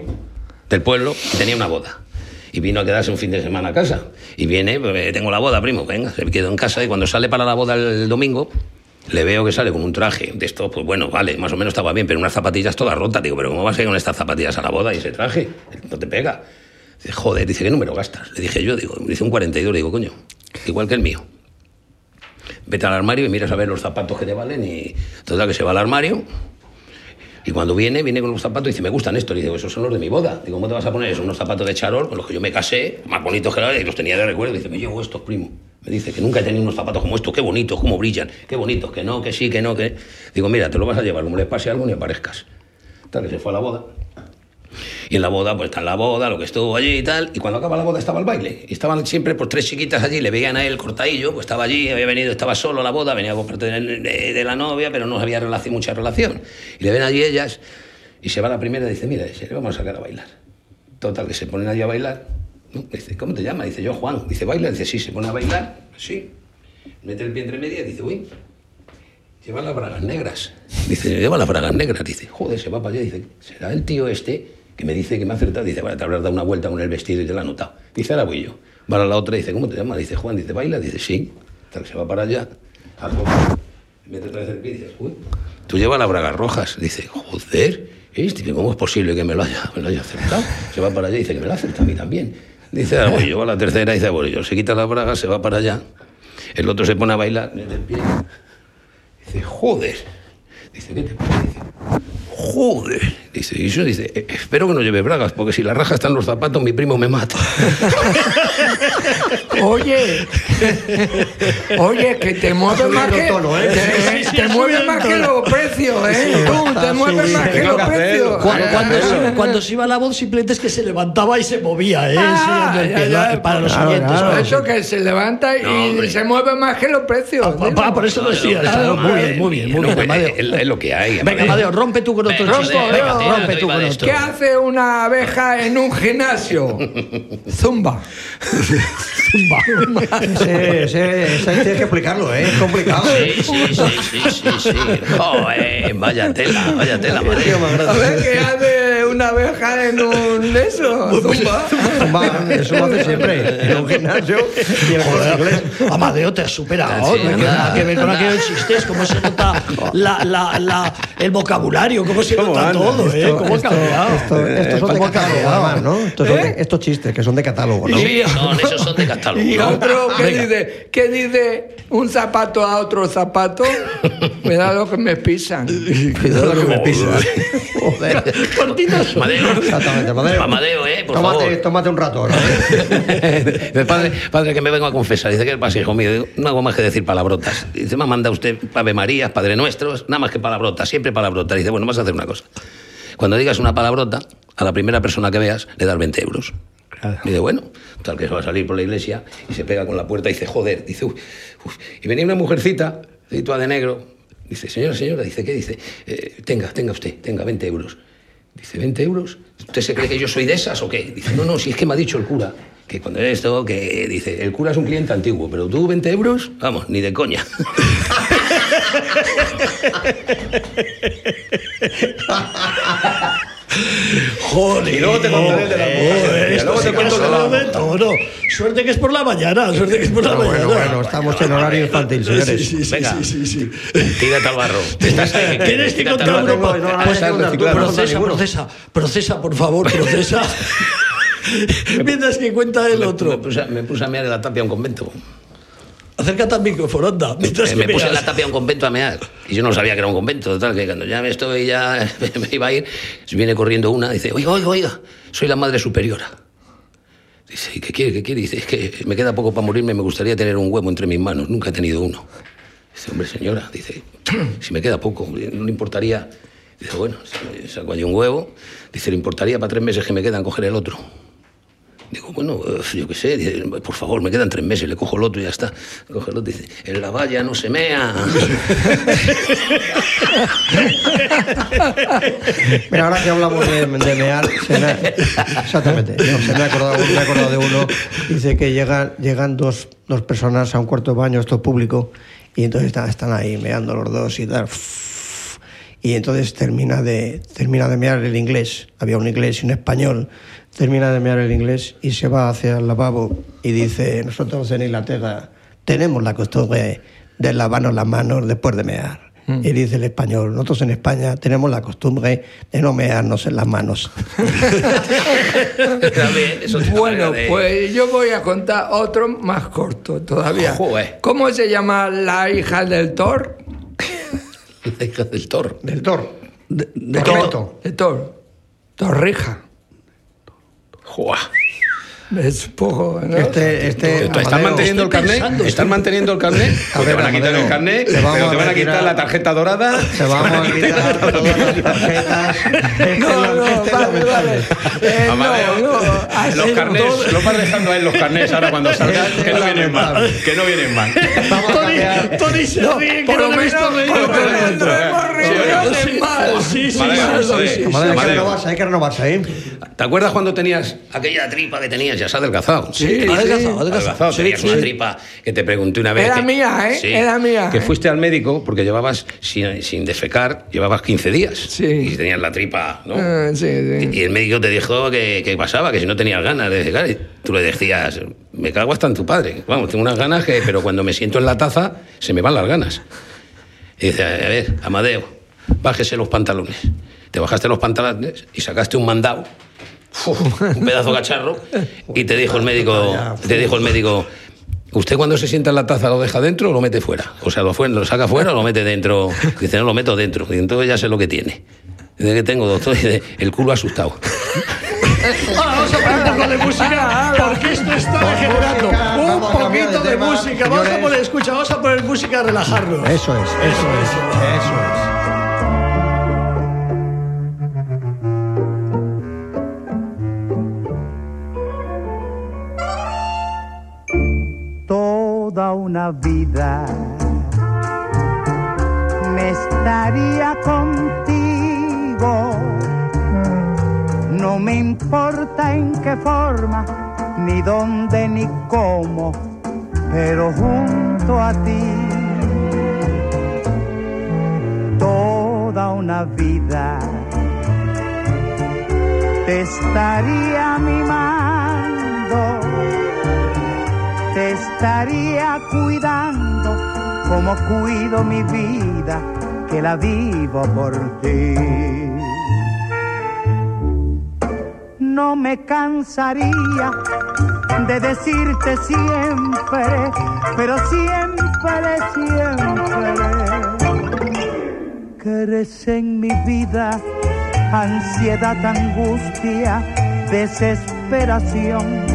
del pueblo y tenía una boda. Y vino a quedarse un fin de semana a casa. Y viene, pues, eh, tengo la boda, primo, venga, se quedó en casa y cuando sale para la boda el domingo, le veo que sale con un traje de esto, pues bueno, vale, más o menos estaba bien, pero unas zapatillas todas rotas. Digo, pero ¿cómo vas a ir con estas zapatillas a la boda y ese traje? No te pega. Dice, joder, dice, ¿qué número gastas? Le dije yo, digo, dice un 42, le digo, coño, igual que el mío. Vete al armario y miras a ver los zapatos que te valen y total que se va al armario y cuando viene, viene con los zapatos y dice, me gustan estos. Y digo, esos son los de mi boda. Digo, ¿cómo te vas a poner? Son unos zapatos de charol con los que yo me casé, más bonitos que la y los tenía de recuerdo. Y dice, me llevo estos, primo. Me dice que nunca he tenido unos zapatos como estos, qué bonitos, cómo brillan, qué bonitos, que no, que sí, que no, que... Digo, mira, te lo vas a llevar, como les pase algo ni aparezcas. Tal que se fue a la boda. Y en la boda, pues está en la boda, lo que estuvo allí y tal. Y cuando acaba la boda estaba el baile. Y estaban siempre por tres chiquitas allí, le veían a él cortadillo, pues estaba allí, había venido, estaba solo a la boda, venía por parte de, la novia, pero no había relación, mucha relación. Y le ven allí ellas, y se va la primera y dice, mira, le vamos a sacar a bailar. Total, que se ponen allí a bailar. Dice, ¿cómo te llamas? Dice, yo Juan. Dice, ¿baila? Dice, sí, se pone a bailar. Sí. Mete el pie entre media y dice, uy, lleva las bragas negras. Dice, lleva las bragas negras. Dice, joder, se va para allá. Dice, ¿será el tío este que me dice que me ha acertado? Dice, vale, te habrás dado una vuelta con el vestido y te lo ha notado. Dice, ahora voy yo. Va a la otra y dice, ¿cómo te llamas? Dice, Juan. Dice, ¿baila? Dice, sí. Que se va para allá. Al poco, mete otra vez el pie y dice, uy, tú llevas las bragas rojas. Dice, joder, este, ¿cómo es posible que me lo haya, me lo haya acertado? Se va para allá y dice que me lo ha a mí también. Dice, ahora voy yo. Va a la tercera y dice, bueno, yo. Se quita las bragas, se va para allá. El otro se pone a bailar. Dice, joder. Dice, ¿qué te pasa? Dice, joder. Dice, y eso dice, "Eh, espero que no lleve bragas, porque si la raja está en los zapatos, mi primo me mata. (laughs) Oye, oye, que te mueves más que, tono, ¿eh? te, Sí, te más que los precios, ¿eh? Tú te Ah, mueves más que los precios. Cu- Ah, Cuando, ah, se, cuando se iba la voz, simplemente es que se levantaba y se movía, ¿eh? Ah, para los claro, siguientes. claro. Eso que se levanta y No, se mueve más que los precios. Ah, digo. pa- por eso lo decía. Claro, muy bien, muy bien, muy bien, Amadeo. Es, es lo que hay. Venga, Amadeo, rompe tú con otro chiste. rompe tú con otro. ¿Qué hace una abeja en un gimnasio? (laughs) Zumba. (laughs) Ese, ese, ese tienes que explicarlo, ¿eh? Es complicado. Sí, sí, sí, sí, sí, sí. Joder, vaya tela, vaya tela, madre. A ver qué hace una abeja en un eso. Zumba. Zumba, eso lo hace siempre. En un gimnasio y en. Joder, Amadeo, te has superado. Sí, no tiene nada. nada que ver con aquellos chistes, cómo se nota la, la, la, el vocabulario, cómo se nota todo, ¿eh? Cómo ha cambiado. Esto- estos son de ¿Cómo ha catálogo, además, ¿no? Estos, son de- estos chistes que son de catálogo, ¿no? Sí, son, esos son de catálogo. Y ¿no? otro que Venga. dice, ¿qué dice un zapato a otro zapato? Cuidado que me pisan. (laughs) Cuidado que me pisas. (laughs) Joder. Cortinas. Amadeo. Exactamente, Amadeo. Amadeo, eh, por tómate, favor. tómate un rato (laughs) padre, padre, que me vengo a confesar. Dice, ¿qué pasa, hijo mío? Digo, no hago más que decir palabrotas. Dice, me ha mandado usted Ave María, Padre Nuestros, nada más que palabrotas, siempre palabrotas. Dice, bueno, vas a hacer una cosa. Cuando digas una palabrota, a la primera persona que veas le das 20 euros. Dice, bueno, tal que se va a salir por la iglesia y se pega con la puerta y dice, joder, dice, uy. Y venía una mujercita, toda de negro, dice, señora, señora, dice, ¿qué? Dice, "Eh, tenga, tenga usted, tenga 20 euros. Dice, ¿20 euros? ¿Usted se cree que yo soy de esas o qué? Dice, no, no, si es que me ha dicho el cura. Que cuando esto, que dice, el cura es un cliente antiguo, pero tú 20 euros, vamos, ni de coña. (laughs) Joder. Y luego te contaré el de Y esto luego te cuento de de todo. Suerte que es por la mañana, suerte que es por la Bueno, mañana. bueno, bueno, estamos en horario infantil, señores. Sí, sí, sí, Venga. sí, sí, sí. Tírate al barro. Tienes que contar tengo, no, no, Pues, no, no, no, no, no, procesa, procesa, procesa, por favor, procesa. Mientras que cuenta el otro. me puse a mear en la tapia a un convento. Acércate al anda. Mientras Eh, me puse en la tapia a un convento a mear. Y yo no sabía que era un convento. Total, que cuando ya me estoy, ya (laughs) me iba a ir, viene corriendo una, dice, oiga, oiga, oiga, soy la madre superiora. Dice, ¿y qué quiere, qué quiere? Dice, es que me queda poco para morirme, me gustaría tener un huevo entre mis manos. Nunca he tenido uno. Dice, hombre, señora, dice, si me queda poco, no le importaría. Dice, bueno, saco allí un huevo. Dice, ¿le importaría para tres meses que me quedan coger el otro? Digo, bueno, eh, yo qué sé, dice, por favor, me quedan tres meses, le cojo el otro y ya está. Coge el otro y dice, en la valla no se mea. (laughs) Mira, ahora que hablamos de, de mear, se me ha- exactamente, no, se me ha acordado, me he acordado de uno, dice que llegan, llegan dos, dos personas a un cuarto de baño, esto es público, y entonces están, están ahí meando los dos y tal. Y entonces termina de, termina de mear el inglés, había un inglés y un español, termina de mear el inglés y se va hacia el lavabo y dice, nosotros en Inglaterra tenemos la costumbre de lavarnos las manos después de mear. Y dice el español, nosotros en España tenemos la costumbre de no mearnos en las manos. (laughs) Bueno, de- pues yo voy a contar otro más corto todavía. Joder. ¿Cómo se llama la hija del Thor? La hija del Thor. Del Thor. De, de Correcto. El Thor. Torrija. 火。Es poco, ¿no? Este, este, ¿Estás Amadeo, manteniendo el carnet? pensando, ¿Estás estoy- manteniendo el carnet? A Pues te ver, van a quitar Amadeo, el carnet, te pero te van a quitar la tarjeta dorada. Se vamos a quitar todas las tarjetas. (laughs) No, no, este es vale, vale. Eh, Amadeo, no, no, (laughs) los carnets, los vas dejando ahí los carnets ahora cuando salgas, que no vienen mal. Que no vienen mal. Tony, Tony se ríe, que no lo he visto reír. no hemos reído mal. Sí, sí, sí, hay que renovarse, hay que renovarse, ¿eh? ¿Te acuerdas cuando tenías aquella tripa que tenías? Ya se ha adelgazado. Sí, Adelgazado, sí. adelgazado. Adelgazado, Sí, tenías una tripa que te pregunté una vez. Era que- mía, ¿eh? Era mía, Que ¿eh? fuiste al médico porque llevabas, sin, sin defecar, llevabas 15 días. Sí. Y tenías la tripa, ¿no? Ah, sí, sí. Y el médico te dijo que, que pasaba, que si no tenías ganas de defecar, y tú le decías, me cago hasta en tu padre. Vamos, tengo unas ganas que, pero cuando me siento en la taza, se me van las ganas. Y dice, a ver, Amadeo, bájese los pantalones. Te bajaste los pantalones y sacaste un mandado, un pedazo cacharro, y te dijo el médico, te dijo el médico, ¿usted cuando se sienta en la taza lo deja dentro o lo mete fuera? O sea, lo, fue- lo saca fuera o lo mete dentro. Dice, no, lo meto dentro. Y entonces ya sé lo que tiene. Dice, ¿qué tengo, doctor? Dice, el culo asustado. (laughs) Ahora vamos a poner un poco de música, porque esto está degenerando. música, Un vamos a cambiar poquito de de música. Vamos a poner, escucha, vamos a poner música a relajarnos. Eso es, eso es, eso es. Toda una vida. Me estaría contigo. No me importa en qué forma ni dónde ni cómo, pero junto a ti. Toda una vida. Te estaría mimando, te estaría cuidando como cuido mi vida, que la vivo por ti. No me cansaría de decirte siempre, pero siempre, siempre, que en mi vida ansiedad, angustia, desesperación.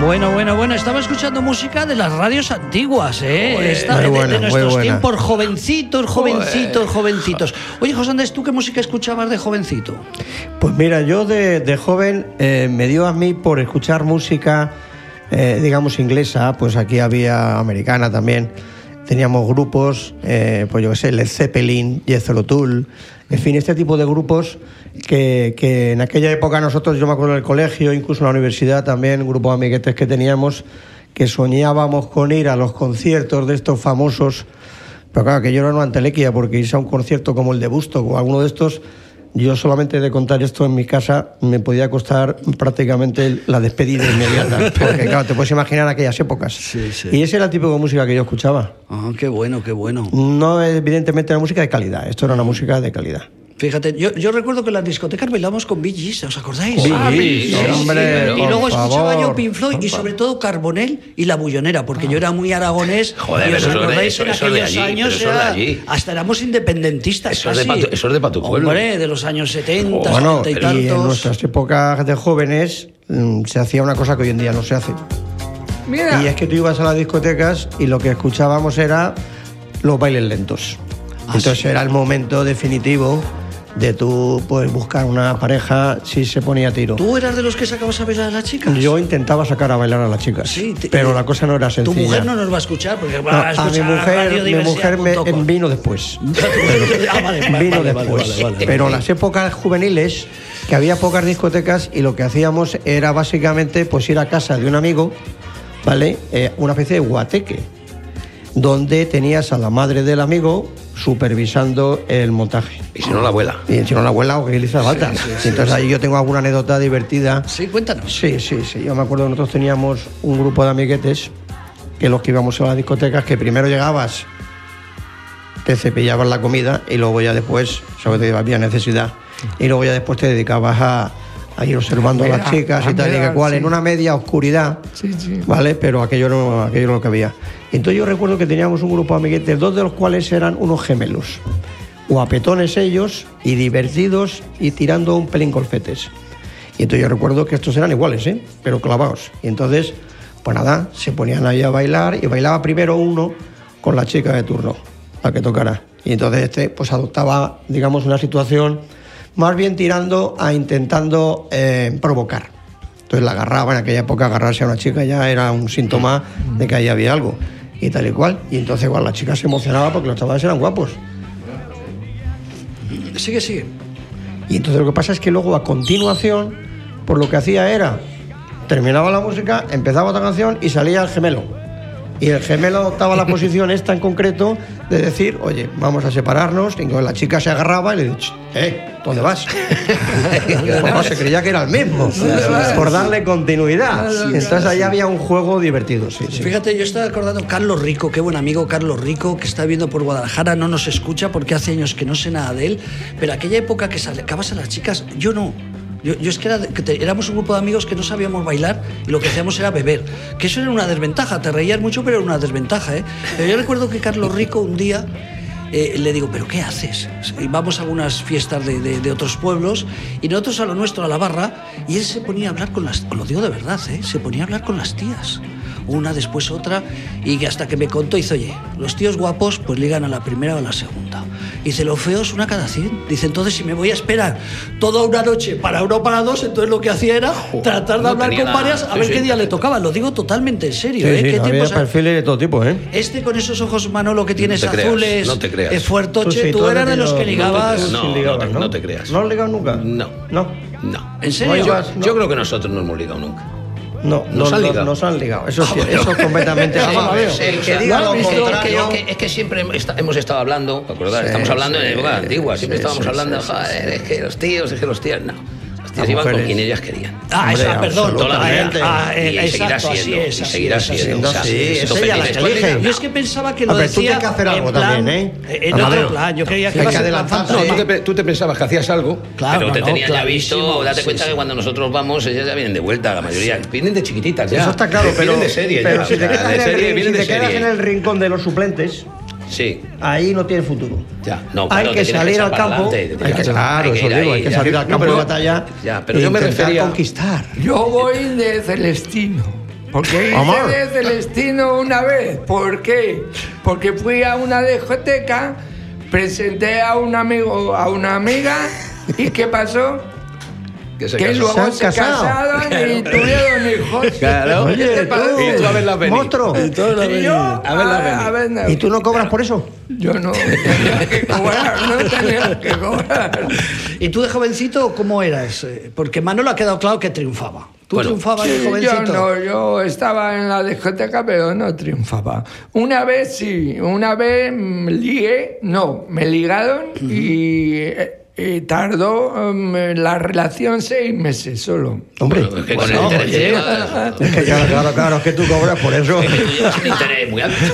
Bueno, bueno, bueno, estaba escuchando música de las radios antiguas, ¿eh? Esta Muy de- buena, nuestros tiempos, jovencitos, jovencitos, jovencitos. Oye, José Andrés, ¿tú qué música escuchabas de jovencito? Pues mira, yo de, de joven eh, me dio a mí por escuchar música, eh, digamos, inglesa, pues aquí había americana también. Teníamos grupos, eh, pues yo qué sé, Led Zeppelin, Jethro Tull, en fin, este tipo de grupos que, que en aquella época nosotros, yo me acuerdo del colegio, incluso en la universidad también, un grupo de amiguetes que teníamos, que soñábamos con ir a los conciertos de estos famosos. Pero claro, que yo era una antelequia, porque irse a un concierto como el de Busto o alguno de estos, yo solamente de contar esto en mi casa me podía costar prácticamente la despedida inmediata. (laughs) Porque claro, te puedes imaginar aquellas épocas. Sí, sí. Y ese era el tipo de música que yo escuchaba. Ah, qué bueno, qué bueno. No evidentemente era música de calidad, esto era una música de calidad. Fíjate, yo, yo recuerdo que en las discotecas bailábamos con Bee Gees, ¿os acordáis? Bee Ah, Gees, hombre, pero- y luego escuchaba favor. yo Pink Floyd y sobre todo Carbonell y La Bullonera, porque yo era muy aragonés. (laughs) Joder, y os pero eso es de- acordáis eso- en eso aquellos allí, años era- allí. hasta éramos independentistas Eso es de eso es de pa tu pueblo. Hombre, de los años 70, Bueno, 70 y y en tantos. nuestras épocas de jóvenes mm, se hacía una cosa que hoy en día no se hace. Mira, Y es que tú ibas a las discotecas y lo que escuchábamos era los bailes lentos. Ah, Entonces sí. era el momento definitivo de tú pues, buscar una pareja si se ponía a tiro. ¿Tú eras de los que sacabas a bailar a las chicas? Yo intentaba sacar a bailar a las chicas, Sí, te- pero la cosa no era Tu sencilla. mujer no nos va a escuchar porque No, va a a mi mujer, mi mujer me, vino después. (laughs) Ah, vale, vino vale, después. vale. Pero las épocas juveniles, que había pocas discotecas y lo que hacíamos era básicamente pues ir a casa de un amigo, ¿vale? Eh, una especie de guateque, donde tenías a la madre del amigo supervisando el montaje. Y si no, la abuela. Y si no la abuela o que le hizo falta. Y entonces ahí yo tengo alguna anécdota divertida. Sí, cuéntanos. Sí, sí, sí. Yo me acuerdo que nosotros teníamos un grupo de amiguetes que los que íbamos a las discotecas, que primero llegabas, te cepillabas la comida y luego ya después, sobre todo había necesidad, y luego ya después te dedicabas a, a ir observando a, A las chicas a y tal y que cual, sí. en una media oscuridad, Sí, sí. ¿vale? Pero aquello no, aquello no lo que había. Entonces yo recuerdo que teníamos un grupo de amiguetes, dos de los cuales eran unos gemelos, guapetones ellos y divertidos y tirando un pelín golfetes. Y entonces yo recuerdo que estos eran iguales, ¿eh? pero clavados. Y entonces, pues nada, se ponían ahí a bailar y bailaba primero uno con la chica de turno, la que tocara. Y entonces este pues adoptaba, digamos, una situación más bien tirando a intentando eh, provocar. Entonces la agarraba, en aquella época agarrarse a una chica ya era un síntoma de que ahí había algo. Y tal y cual. Y entonces igual la chica se emocionaba porque los chavales eran guapos. Sigue, sigue. Y entonces lo que pasa es que luego a continuación, por lo que hacía era, terminaba la música, empezaba otra canción y salía el gemelo. Y el gemelo adoptaba la posición esta en concreto de decir, oye, vamos a separarnos. Y la chica se agarraba y le dice, eh, ¿dónde vas? (laughs) Pues no, se creía que era el mismo, por darle continuidad. Entonces ahí había un juego divertido, sí, sí. Fíjate, yo estaba acordando Carlos Rico, qué buen amigo Carlos Rico, que está viendo por Guadalajara, no nos escucha porque hace años que no sé nada de él, pero aquella época que sacabas a las chicas, yo no. Yo, es que, era éramos un grupo de amigos que no sabíamos bailar y lo que hacíamos era beber. Que eso era una desventaja, te reías mucho, pero era una desventaja. ¿eh? Pero yo recuerdo que Carlos Rico un día eh, le digo, ¿pero qué haces? Y vamos a algunas fiestas de, otros pueblos y nosotros a lo nuestro, a la barra, y él se ponía a hablar con las, lo digo de verdad, ¿eh? se ponía a hablar con las tías. Una después otra, y hasta que me contó, dice, oye, los tíos guapos pues ligan a la primera o a la segunda. Dice, lo feo es una cada 100. Dice, entonces si me voy a esperar toda una noche para uno o para dos, entonces lo que hacía era tratar de no hablar con nada. varias a Sí, ver sí. qué día le tocaba. Lo digo totalmente en serio. Sí, ¿eh? sí, ¿Qué había tiempos- perfiles de todo tipo, ¿eh? Este con esos ojos, Manolo, que tienes te creas, azules, no te creas. es fuertoche, Tú sí, tú tú eras de los que ligabas. No, Sí, no ligabas, te- no te creas. ¿No has ligado nunca? No. No. No. ¿En serio? Yo, Vas, no. yo creo que nosotros no hemos ligado nunca. No, Nos no, han ligado. nos han ligado. Eso, sí, eso es completamente. Sí, Vamos a ver, sí, el que diga ¿lo contrario. Que, es que siempre hemos estado hablando, ¿acordás? Sí, Estamos hablando sí, de épocas antiguas, siempre estábamos hablando, joder, es que los tíos, es que los tíos, no. Las iban con mujeres. quien ellas querían. Ah, Hombre, esa, perdón. absolutamente. Ah, eh, y seguirá exacto, así siendo, es, y así seguirá es, así siendo. es. o sea, Sí, es esto ella la que elige. Yo es que pensaba que lo A ver, tú decía tienes que hacer algo plan, también, ¿eh? En Amadeo. otro plan, yo creía que Hay que adelantarse. No, tú te, tú te pensabas que hacías algo, Claro, pero te no, tenían ya visto. Date cuenta sí. que cuando nosotros vamos, ellas ya vienen de vuelta, la mayoría. Vienen de chiquititas ya. Eso está claro, pero, Vienen de serie pero si te quedas, en el rincón de los suplentes, Sí. ahí no tienes futuro. Ya, no, hay claro, que salir al campo. adelante, hay que, echar- claro, hay eso ir digo, ahí, hay que ya. salir al campo pero- de batalla. ya, pero e yo me refería- conquistar. Yo voy de Celestino. Porque Amor. hice de Celestino una vez. ¿Por qué? Porque fui a una discoteca, presenté a un amigo, a una amiga, ¿y qué pasó? Que se que casó. luego Se han se, casado. casaron y tuvieron hijos. Claro. ¿Qué te Oye, parece? Y tú a verla venir. Monstruo. Y yo, A venir. ver, no. ¿Y tú no cobras por eso? Yo no tenía (laughs) que cobrar, no tenía que cobrar. ¿Y tú de jovencito cómo eras? Eh, Porque Manolo ha quedado claro que triunfaba. ¿Tú Bueno, triunfabas de Sí, yo jovencito? no, yo estaba en la discoteca, pero no triunfaba. Una vez sí, una vez mm, ligué, no, me ligaron y, eh, y tardó mm, la relación seis meses solo. Hombre, Bueno, es que con Bueno, el interés oye. llevas- es que claro, claro, claro, es que tú cobras por eso. es que interés muy alto. (laughs)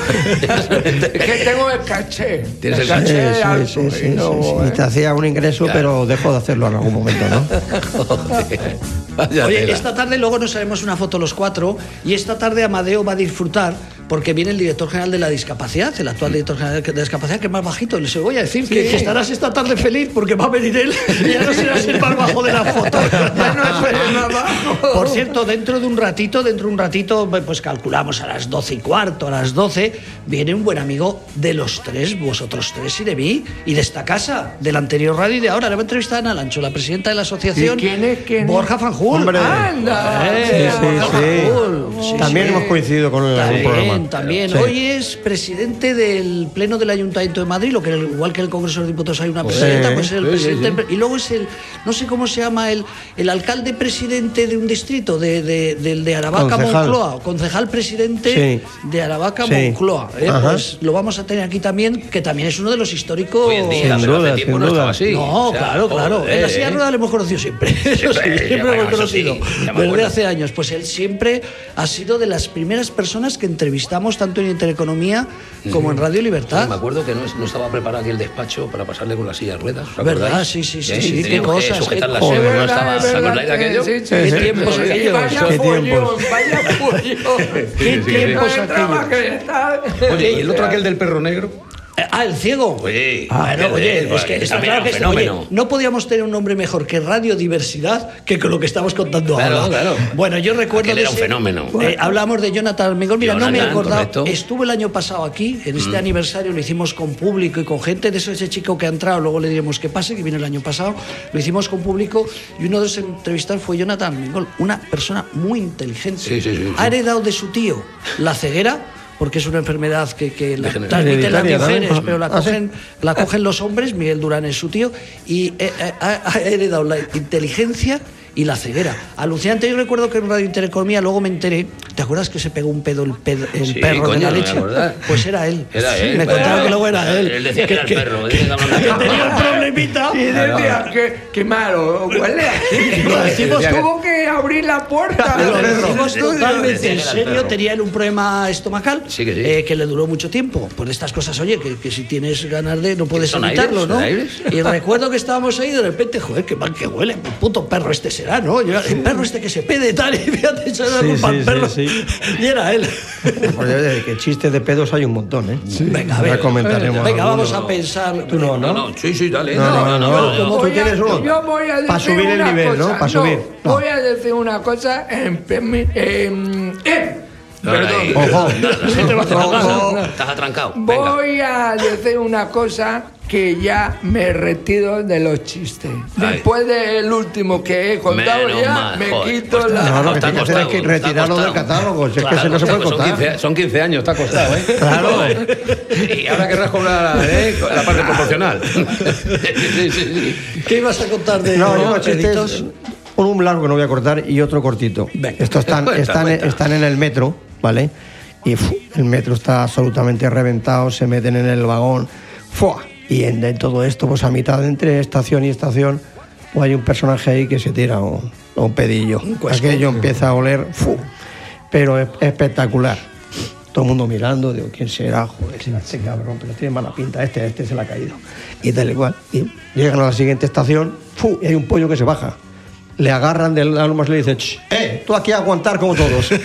Es que tengo el caché. Tienes el caché sí, alto, sí, y sí, no, sí, sí. eh. Te hacía un ingreso, pero dejó de hacerlo en algún momento, ¿no? Joder, (laughs) vaya Oye, tela. esta tarde luego nos haremos una foto los cuatro y esta tarde Amadeo va a disfrutar porque viene el director general de la discapacidad, el actual director general de la discapacidad, que es más bajito. Les voy a decir que, que estarás esta tarde feliz porque va a venir él y ya no serás el más bajo de la foto. (laughs) Ya no soy el más bajo. Por cierto, dentro de un ratito, dentro de un ratito, pues calculamos a las 12 y cuarto, a las 12, viene un buen amigo de los tres, vosotros tres y de mí, y de esta casa, de la anterior radio y de ahora. Le va a entrevistar a Ana Lancho, la presidenta de la asociación. ¿Y quién es? ¿Quién es? Borja Fanjul. Hombre. Anda. Sí, sí, Borja sí. Fanjul. Sí, También sí. hemos coincidido con él en algún También, también. Sí. Hoy es presidente del Pleno del Ayuntamiento de Madrid, lo que igual que en el Congreso de los Diputados hay una presidenta, pues es el sí, sí, presidente. Y luego es el, no sé cómo se llama, el, el alcalde presidente de un distrito, de, de, del de Aravaca, Concejal. Moncloa, concejal presidente Sí. de Aravaca, Sí. Moncloa. ¿eh? Pues lo vamos a tener aquí también, que también es uno de los históricos. Hoy en día, Sin pero duda, hace tiempo sin no duda. estaba así. No, O sea, claro, claro. En la silla ¿eh? ruedas le hemos conocido siempre. (laughs) Eso sí, Siempre, lo hemos sí, conocido. Desde hace años. Pues él siempre ha sido de las primeras personas que entrevistamos tanto en Intereconomía como en Radio Libertad. Me acuerdo que no, no estaba preparado aquí el despacho para pasarle con la silla de ruedas. ¿os ¿Verdad? Sí, sí, sí, ¿Eh? sí, qué Teníamos que cosas, sujetar qué la cosas. silla, no estaba. es ¿Os acordáis de que- aquello? sí, sí, Qué sí, tiempos sí, aquellos. Vaya Qué tiempos. vaya follón. (laughs) ¿Qué sí, sí. tiempos aquellos? Oye, ¿y el otro aquel del perro negro? Ah, el ciego. Oye, Bueno, aquel de oye, es que está claro era que un está- oye, fenómeno. no podíamos tener un nombre mejor que radiodiversidad que con lo que estamos contando Claro, ahora. claro. Bueno, yo recuerdo Aquel era un ese- fenómeno. eh, hablamos de Jonathan Mengol. Mira, no me he acordado. correcto. Mm. Estuve el año pasado aquí, en este aniversario, lo hicimos con público y con gente de eso, ese chico que ha entrado, luego le diremos que pase, que vino el año pasado. Lo hicimos con público y uno de los entrevistados fue Jonathan Mengol, una persona muy inteligente. Sí, sí, sí, sí. Ha heredado de su tío la ceguera. Porque es una enfermedad que, que la transmiten las mujeres, pero la Ah, sí. cogen, la cogen los hombres. Miguel Durán es su tío. Y eh, eh, ha, ha heredado la inteligencia y la ceguera. Alucinante. Yo recuerdo que en Radio Intereconomía luego me enteré. ¿Te acuerdas que se pegó un pedo el, pedo- el Sí, perro de la no me leche? Pues era él. Era él. Me Bueno, contaron que luego era él. Él decía que era el perro. que tenía un problemita. Y (laughs) decía que, que malo, huele. Lo decimos Tuvo que abrir la puerta. Totalmente en serio. Tenía él un problema estomacal Sí que sí. eh, que le duró mucho tiempo. Por estas cosas, oye, que, que si tienes ganas de, no puedes evitarlo? ¿no? Y recuerdo que estábamos ahí y de repente, joder, qué mal que huele. El puto perro este será, ¿no? Yo, el perro este que se pede y tal. (laughs) Y fíjate, echar la Sí, culpa sí, al perro. sí, sí. Y era él. Oye, que chistes de pedos hay un montón, ¿eh? Venga, a ver. comentaremos. Venga, vamos a pensar. Tú no, No, ¿no? no, sí, sí, dale. No, no, no, Tú Voy a- tienes uno. Yo voy a decir Pa' subir el nivel, ¿no? cosa. Pa' subir. No. Voy a decir una cosa. En, permi- em, em, Perdón. Ojo. Estás atrancado. Venga. Voy a decir una cosa que ya me retiro de los chistes. Ay. Después del último que he contado Menos ya, mal, me joder. quito Pues la... No, lo que Está tiene que hacer es que retirarlo del catálogo. Si es que Claro, no se puede son contar. 15, son 15 años, está costado, ¿eh? Claro. Y ahora querrás cobrar ¿eh? la parte proporcional. Sí, sí, sí. ¿Qué ibas a contar de No, yo no, los chistes, Un largo que no voy a cortar y otro cortito. Venga. Estos están, (laughs) Cuenta, están, cuenta. están en el metro, ¿vale? Y el metro está absolutamente reventado, se meten en el vagón. ¡fua! Y en, en todo esto, pues a mitad entre estación y estación, pues hay un personaje ahí que se tira un, un pedillo. Aquello empieza a oler, ¡fu! pero es espectacular. Todo el mundo mirando, digo, ¿quién será? Joder, este cabrón, pero tiene mala pinta, este, este se le ha caído. Y tal igual. Y llegan a la siguiente estación, ¡fu! y hay un pollo que se baja. Le agarran del alma y le dicen, "Ch, ¡eh! Tú aquí a aguantar como todos. (laughs) es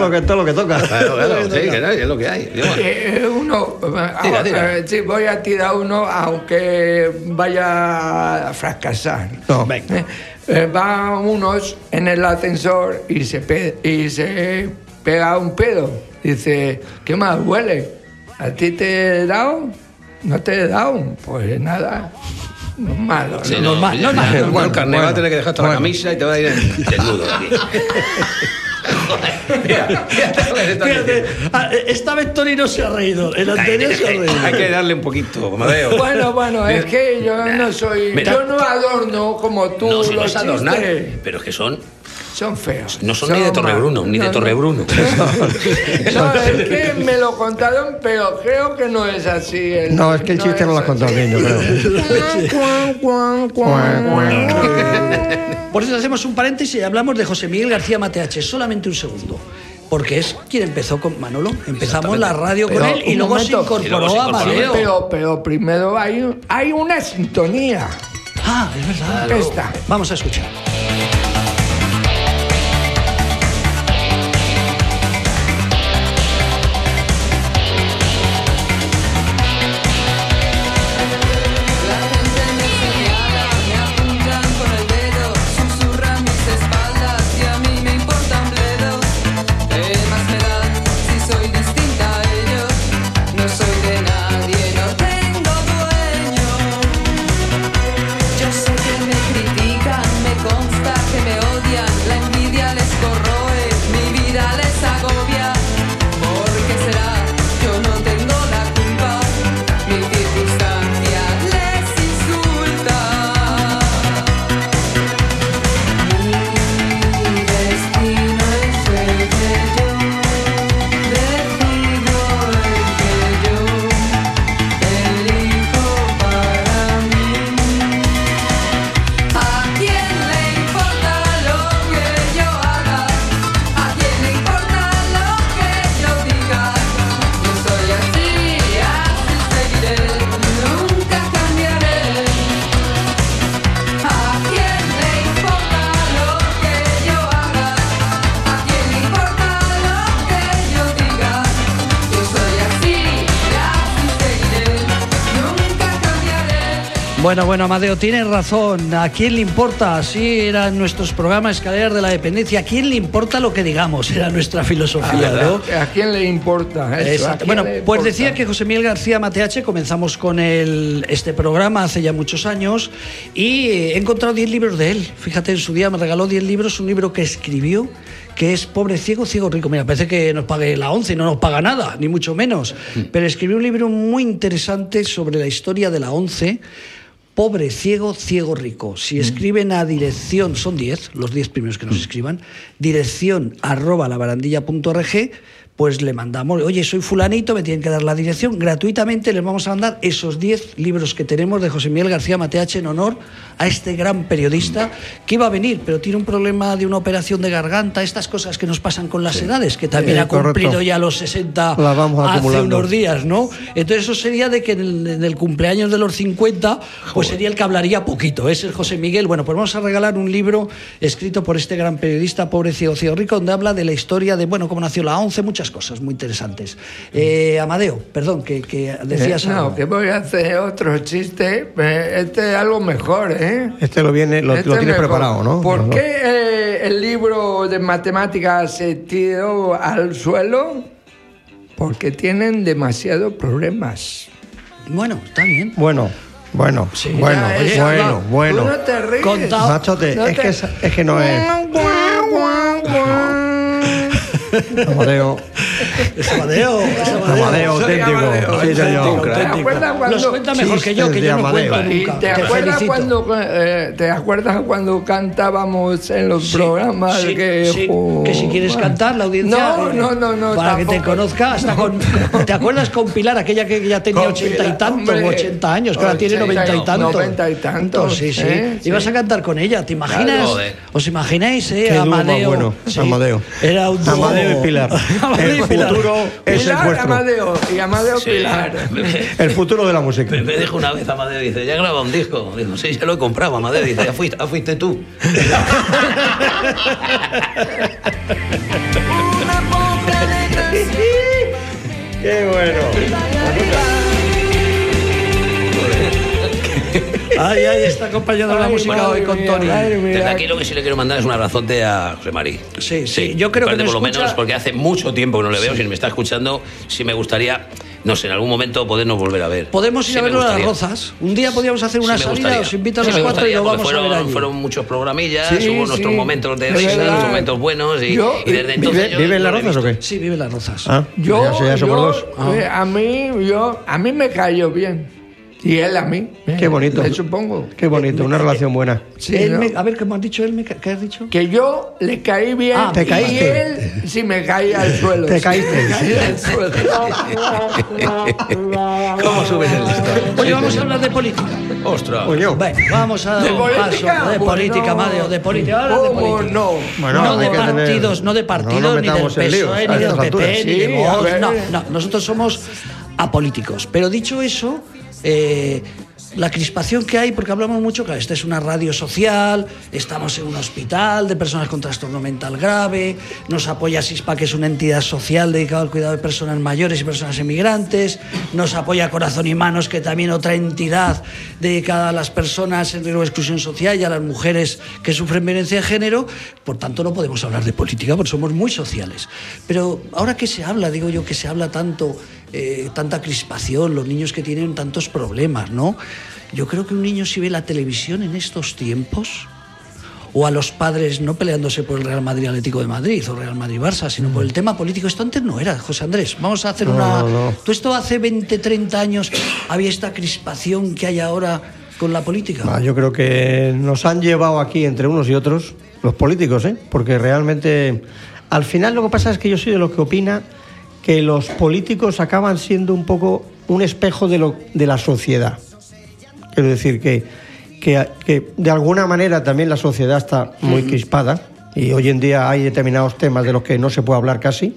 lo que, es lo que toca. Claro, claro, (laughs) sí, que no, es lo que hay. Digo, Eh, uno, Tira, tira. eh, sí, voy a tirar uno aunque vaya a fracasar. No. Eh, eh, van unos en el ascensor y se, pe- y se pega un pedo. Dice, ¿qué más huele? ¿A ti te he dado? ¿No te he dado? Pues nada, malo. Sí, ¿no? no, normal, ya, normal, normal. el carnet va a tener que dejar toda la Bueno. camisa y te va a ir en- (laughs) desnudo de aquí. Joder, mira, fíjate esta vez Tony no se ha reído, el anterior se ha reído. hay que darle un poquito, Amadeo. Bueno, bueno, es que yo no soy. Mira. yo no adorno como tú No, si no los chistes. pero es que son, Son feos. no son, ni de Torrebruno, mal- ni de no, no. Torrebruno. (laughs) (laughs) No, es que me lo contaron, pero creo que no es así. el- No, es que el chiste no lo has es contado bien, yo creo. (laughs) Por eso hacemos un paréntesis y hablamos de José Miguel García Mateache, solamente un segundo. Porque es quien empezó con Manolo. Empezamos la radio con él y luego se momento. incorporó Y luego se a incorporó. Amadeo. Pero, pero primero hay, hay una sintonía. Ah, es verdad. Esta. Vamos a escuchar. Bueno, bueno, Amadeo, tienes razón. ¿A quién le importa? Así eran nuestros programas Escaleras de la Dependencia. ¿A quién le importa lo que digamos? Era nuestra filosofía, ¿no? ¿A quién le importa eso? ¿A quién Bueno, le pues importa? decía que José Miguel García Mateache comenzamos con el, este programa hace ya muchos años y he encontrado 10 libros de él. Fíjate, en su día me regaló 10 libros, un libro que escribió que es Pobre Ciego, Ciego Rico. Mira, parece que nos pague la ONCE y no nos paga nada, ni mucho menos. Pero escribió un libro muy interesante sobre la historia de la ONCE. Pobre, ciego, ciego, rico. Si escriben a dirección, son 10, los 10 primeros que nos escriban, dirección arroba pues le mandamos, oye, soy fulanito, me tienen que dar la dirección, gratuitamente les vamos a mandar esos 10 libros que tenemos de José Miguel García Mateache en honor a este gran periodista que iba a venir, pero tiene un problema de una operación de garganta, estas cosas que nos pasan con las edades, que también Eh, ha cumplido ya los 60 Las vamos hace acumulando. unos días, ¿no? Entonces eso sería de que en el, en el cumpleaños de los 50, pues sería el que hablaría poquito. Es el José Miguel. Bueno, pues vamos a regalar un libro escrito por este gran periodista, pobre ciego, ciego rico, donde habla de la historia de, bueno, cómo nació la ONCE, muchas muchas cosas muy interesantes. Eh, Amadeo, perdón, que, que decías Eh, no, algo. que voy a hacer otro chiste. Eh, Este es algo mejor, ¿eh? Este lo viene, lo, Este lo es tienes mejor. preparado, ¿no? ¿Por No, qué eh, el libro de matemáticas se tiró al suelo? Porque tienen demasiados problemas. Bueno, está bien. Bueno, bueno, Sí, bueno, Ya, bueno, no, bueno. Tú no te ríes. Contao. Machote, No es, te- que, es, es que no es. Amadeo, Es Amadeo, es Amadeo. Auténtico. Sí, señor. ¿Te acuerdas cuando- Los cuenta mejor que yo, que yo no cuento ¿Y nunca. te acuerdas, cuando, eh, ¿Te acuerdas cuando cantábamos en los Sí, programas sí, que... sí, jo- que si quieres cantar, la audiencia. No, eh, no, no, no. Para que te tampoco. conozca, hasta con. (laughs) ¿Te acuerdas con Pilar, aquella que ya tenía ochenta y tantos, ochenta años, que ahora tiene noventa y tantos? noventa y tantos, Sí, sí. ¿eh? Sí. Ibas a cantar con ella, ¿te imaginas? ¿Os imagináis, eh? Amadeo. bueno, Sí. Amadeo. Era un. Amadeo y Pilar. (laughs) Amadeo y Pilar. Futuro es el Pilar, vuestro. Amadeo y Amadeo Sí. Pilar. (laughs) El futuro de la música. Me, me dijo una vez Amadeo, dice, ya graba un disco. Digo, sí, ya lo he comprado, Amadeo. Dice, ya fuiste, ya fuiste tú. (laughs) (laughs) Qué bueno. Ay, ay, está acompañando la música hoy con Tony. Desde aquí lo que sí le quiero mandar es un abrazote a José Mari. Sí, sí, yo creo que por lo menos porque hace mucho tiempo que no le veo. Si me está escuchando, sí me gustaría, no sé, en algún momento podernos volver a ver. Podemos ir Sí a verlo a las rozas. Un día podríamos hacer una Sí salida, os invito a Sí los me cuatro y lo vamos a ver fueron, allí. fueron muchos programillas, Sí, hubo nuestros sí, momentos de risa, nuestros momentos buenos y, Yo- y desde entonces ¿Vive, yo vive en las rozas o qué? Sí, vive las rozas. Ah, Yo, ya, ya somos yo, dos. eh, a mí, yo, a mí me cayó bien. Y él a mí. eh, Qué bonito. Le supongo. Qué bonito, una relación buena. Sí, Él ¿no? me- a ver, ¿cómo has dicho él? me ¿Qué has dicho? Que yo le caí bien. Ah, te Y caíste. él sí me caía al suelo. Te sí, caíste. me caía al (laughs) suelo. ¿Cómo suben el listón? Oye, vamos a hablar de política. ¡Ostras! Bueno, vamos a dar ¿De un política? paso de Bueno. política, Amadeo, de política. Ahora de ¿Cómo política. no? Bueno, no de que tener- partidos, no de no partidos, nos ni del PSOE, ni del PP, ni de Sí, Vox. No, no, nosotros somos apolíticos. Pero dicho eso, eh, la crispación que hay, porque hablamos mucho, que esta es una radio social, estamos en un hospital de personas con trastorno mental grave, nos apoya SISPA, que es una entidad social dedicada al cuidado de personas mayores y personas emigrantes, nos apoya Corazón y Manos, que también otra entidad dedicada a las personas en riesgo de exclusión social y a las mujeres que sufren violencia de género, por tanto no podemos hablar de política porque somos muy sociales. Pero ahora que se habla, digo yo que se habla tanto, eh, tanta crispación, los niños que tienen tantos problemas, ¿no? Yo creo que un niño si ve la televisión en estos tiempos, o a los padres no peleándose por el Real Madrid Atlético de Madrid o Real Madrid Barça, sino por el tema político. Esto antes no era, José Andrés. Vamos a hacer No, una. no, no. ¿Tú esto hace 20, 30 años había esta crispación que hay ahora con la política? Ah, yo creo que nos han llevado aquí entre unos y otros, los políticos, ¿eh? porque realmente al final lo que pasa es que yo soy de los que opina que los políticos acaban siendo un poco un espejo de, lo, de la sociedad. Quiero decir que, que, que de alguna manera también la sociedad está muy crispada y hoy en día hay determinados temas de los que no se puede hablar casi.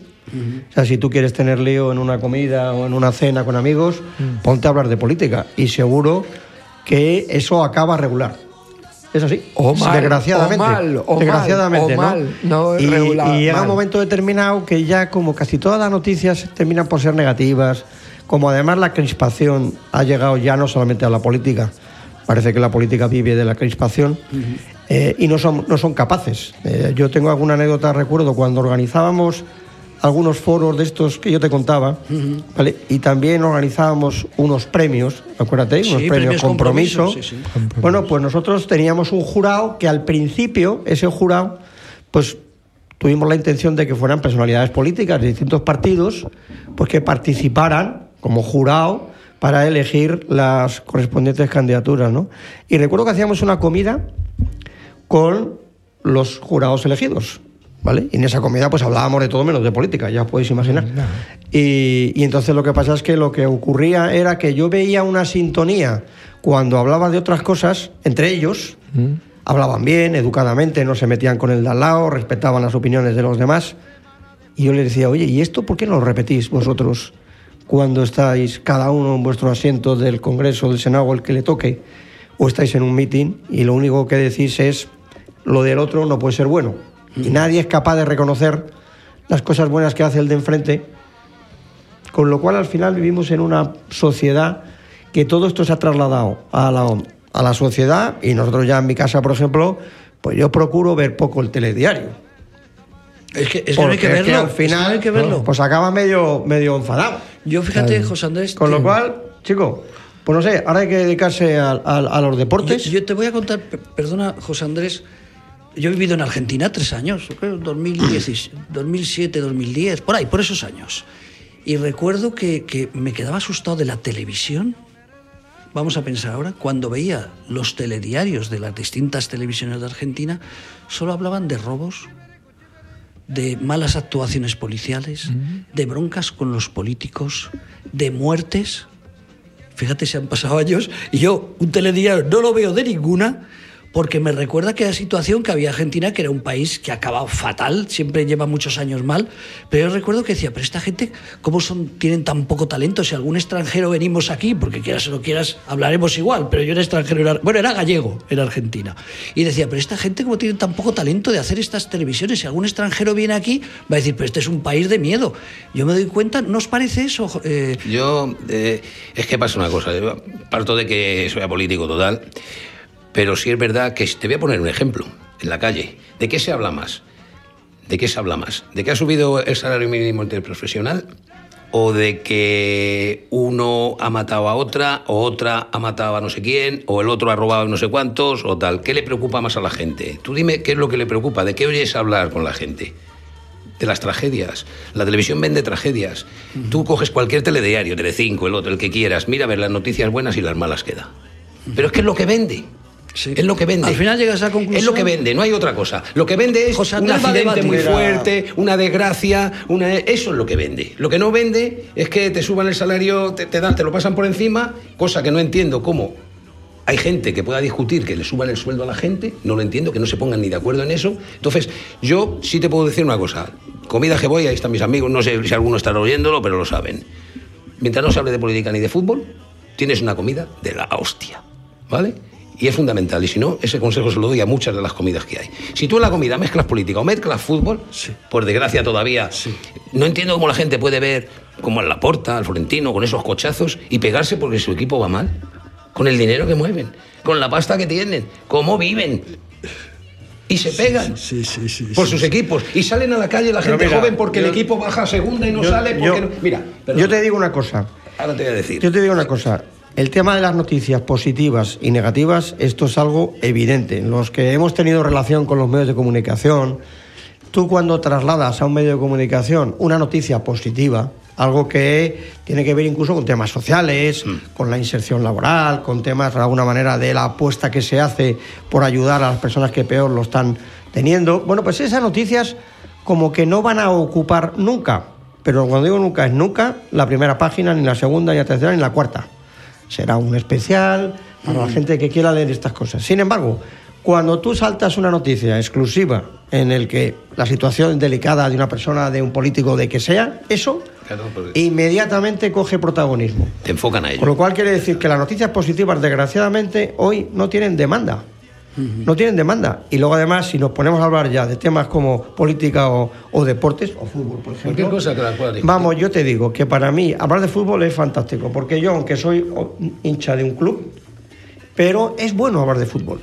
O sea, si tú quieres tener lío en una comida o en una cena con amigos, ponte a hablar de política y seguro que eso acaba regular. Es así. O mal, desgraciadamente. o mal, o desgraciadamente, mal, o ¿no? mal, no y, regular, y llega mal. un momento determinado que ya como casi todas las noticias terminan por ser negativas, como además la crispación ha llegado ya no solamente a la política, parece que la política vive de la crispación eh, y no son, no son capaces. Eh, yo tengo alguna anécdota, recuerdo cuando organizábamos algunos foros de estos que yo te contaba, ¿vale? y también organizábamos unos premios, acuérdate, Sí, unos premios, premios compromiso. compromiso, sí, sí. Bueno, pues nosotros teníamos un jurado que al principio, ese jurado, pues tuvimos la intención de que fueran personalidades políticas de distintos partidos, pues que participaran como jurado para elegir las correspondientes candidaturas, ¿no? Y recuerdo que hacíamos una comida con los jurados elegidos, ¿vale? Y en esa comida pues hablábamos de todo menos de política, ya os podéis imaginar. Y, y entonces lo que pasa es que lo que ocurría era que yo veía una sintonía cuando hablaba de otras cosas entre ellos, hablaban bien, educadamente, no se metían con el de al lado, respetaban las opiniones de los demás. Y yo les decía, oye, ¿y esto por qué no lo repetís vosotros cuando estáis cada uno en vuestro asiento del Congreso, del Senado, el que le toque, o estáis en un meeting y lo único que decís es lo del otro no puede ser bueno? Y nadie es capaz de reconocer las cosas buenas que hace el de enfrente. Con lo cual, al final, vivimos en una sociedad que todo esto se ha trasladado a la, a la sociedad y nosotros ya en mi casa, por ejemplo, pues yo procuro ver poco el telediario. Es que, es que no hay que es verlo. al final, no hay que verlo. pues acaba medio, medio enfadado. Yo fíjate, José Andrés. Con lo cual, chico, pues no sé, ahora hay que dedicarse a, a- a los deportes. yo te voy a contar, pe- perdona, José Andrés. Yo he vivido en Argentina tres años, creo, 2010, 2007, 2010, por ahí, por esos años. Y recuerdo que, que me quedaba asustado de la televisión. Vamos a pensar ahora, cuando veía los telediarios de las distintas televisiones de Argentina, solo hablaban de robos, de malas actuaciones policiales, de broncas con los políticos, de muertes. Fíjate, se han pasado años y yo un telediario no lo veo de ninguna porque me recuerda aquella situación que había Argentina, que era un país que ha acabado fatal, siempre lleva muchos años mal, pero yo recuerdo que decía, pero esta gente, ¿cómo son, tienen tan poco talento? Si algún extranjero venimos aquí, porque quieras o no quieras, hablaremos igual, pero yo era extranjero, bueno, era gallego en Argentina. Y decía, pero esta gente, ¿cómo tiene tan poco talento de hacer estas televisiones? Si algún extranjero viene aquí, va a decir, pero este es un país de miedo. Yo me doy cuenta, ¿no os parece eso? eh, Yo, eh, es que pasa una cosa, parto de que soy político total, pero sí es verdad que te voy a poner un ejemplo en la calle. ¿De qué se habla más? ¿De qué se habla más? ¿De que ha subido el salario mínimo interprofesional? ¿O de que uno ha matado a otra, o otra ha matado a no sé quién, o el otro ha robado no sé cuántos, o tal? ¿Qué le preocupa más a la gente? Tú dime qué es lo que le preocupa, ¿de qué oyes hablar con la gente? de las tragedias. La televisión vende tragedias. Tú coges cualquier telediario, Telecinco, el otro, el que quieras, mira a ver las noticias buenas y las malas queda. Pero es que es lo que vende. Sí. Es lo que vende. Al final llegas a la conclusión- Es lo que vende, no hay otra cosa. Lo que vende es José un accidente muy fuerte, una desgracia, una... eso es lo que vende. Lo que no vende es que te suban el salario, te, te dan, te lo pasan por encima, cosa que no entiendo cómo hay gente que pueda discutir que le suban el sueldo a la gente, no lo entiendo, que no se pongan ni de acuerdo en eso. Entonces, yo sí te puedo decir una cosa. Comida que voy, ahí están mis amigos, no sé si alguno estará oyéndolo, pero lo saben. Mientras no se hable de política ni de fútbol, tienes una comida de la hostia, ¿vale? Y es fundamental, y si no, ese consejo se lo doy a muchas de las comidas que hay. Si tú en la comida mezclas política o mezclas fútbol, por desgracia todavía, no entiendo cómo la gente puede ver como al Laporta, al Florentino, con esos cochazos y pegarse porque su equipo va mal, con el dinero que mueven, con la pasta que tienen, cómo viven. Y se pegan Sí, sí, sí. por sus equipos y salen a la calle la Pero gente mira, joven porque el yo- equipo baja a segunda y no yo- sale porque yo- no- Mira, Yo perdona, te digo una cosa. ahora te voy a decir. Yo te digo una cosa. El tema de las noticias positivas y negativas, esto es algo evidente. Los que hemos tenido relación con los medios de comunicación, tú cuando trasladas a un medio de comunicación una noticia positiva, algo que tiene que ver incluso con temas sociales, con la inserción laboral, con temas de alguna manera de la apuesta que se hace por ayudar a las personas que peor lo están teniendo, bueno, pues esas noticias como que no van a ocupar nunca, pero cuando digo nunca es nunca la primera página, ni la segunda, ni la tercera, ni la cuarta. Será un especial para la gente que quiera leer estas cosas. Sin embargo, cuando tú saltas una noticia exclusiva en el que la situación delicada de una persona, de un político, de que sea, eso Claro, porque- inmediatamente coge protagonismo. Te enfocan a Con ello. lo cual quiere decir que las noticias positivas, desgraciadamente, hoy no tienen demanda. No tienen demanda. Y luego, además, si nos ponemos a hablar ya de temas como política o, o deportes, o fútbol, por ejemplo. Cualquier cosa que la pueda. Vamos, yo te digo que para mí hablar de fútbol es fantástico, porque yo, aunque soy hincha de un club, pero es bueno hablar de fútbol.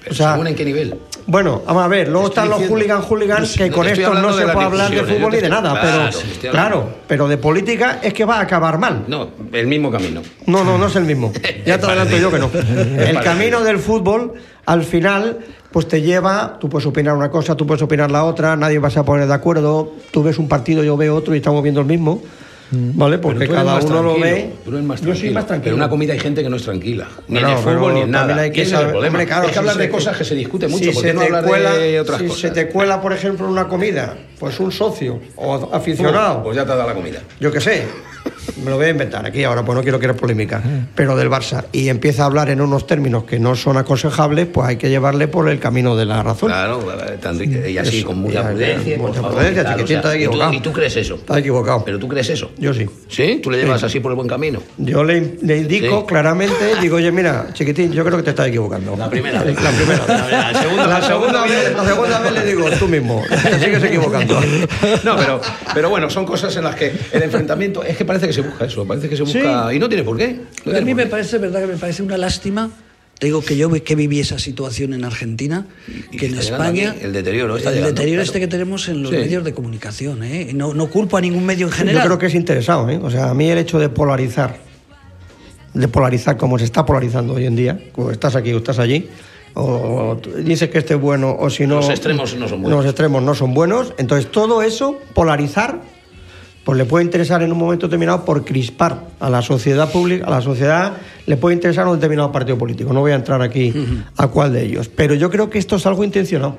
Pero o sea, ¿según en qué nivel? Bueno, vamos a ver, luego Estoy están los diciendo- hooligan hooligans que con esto no se puede hablar de fútbol ni de nada, claro, pero claro, pero de política es que va a acabar mal. No, el mismo camino. No, no, no es el mismo. (laughs) Ya te adelanto yo que no. El camino del fútbol, al final, pues te lleva, tú puedes opinar una cosa, tú puedes opinar la otra, nadie va a poner de acuerdo, tú ves un partido, yo veo otro y estamos viendo el mismo, ¿vale? Porque cada uno lo tranquilo, ve. tú eres más yo soy tranquilo. más tranquilo. Pero en una comida hay gente que no es tranquila. Ni en el fútbol ni en nada. hay que Ese es el problema. hombre, claro, es que si hablar de te- cosas que se discute mucho. si ¿Por se qué no te hablar cuela, de otras si cosas? se te cuela, por ejemplo, en una comida, pues un socio o aficionado, Pues ya te da la comida. yo qué sé, me lo voy a inventar aquí ahora, pues no quiero crear polémica, pero del Barça, y empieza a hablar en unos términos que no son aconsejables, pues hay que llevarle por el camino de la razón. Claro, y así Eso, con mucha prudencia. mucha prudencia, chiquitín, o sea, está y tú- equivocado. Y tú crees eso. Está equivocado. Pero tú crees eso. Yo sí. ¿Sí? ¿Tú le llevas así por el buen camino? Yo le, le indico Sí. claramente, digo, oye, mira, chiquitín, yo creo que te estás equivocando. La primera vez. La primera La primera, la segunda- la segunda vez, la segunda vez le digo, tú mismo, te sigues equivocando. (laughs) No, pero, pero bueno, son cosas en las que el enfrentamiento es que parece que se busca eso, parece que se busca y no tiene por qué. no a mí me qué. parece, verdad, que me parece una lástima. Te digo que yo que viví esa situación en Argentina, Y que en España. aquí, el deterioro está el llegando, deterioro claro. este que tenemos en los Sí. medios de comunicación. ¿eh? No, no culpo a ningún medio en general. Yo creo que es interesado, ¿eh? O sea, a mí el hecho de polarizar, de polarizar como se está polarizando hoy en día, como estás aquí o estás allí, o dices que este es bueno o si no... Los extremos no son buenos. Los extremos no son buenos. Entonces, todo eso, polarizar, pues le puede interesar en un momento determinado por crispar a la sociedad pública, a la sociedad le puede interesar a un determinado partido político. No voy a entrar aquí a cuál de ellos. Pero yo creo que esto es algo intencionado.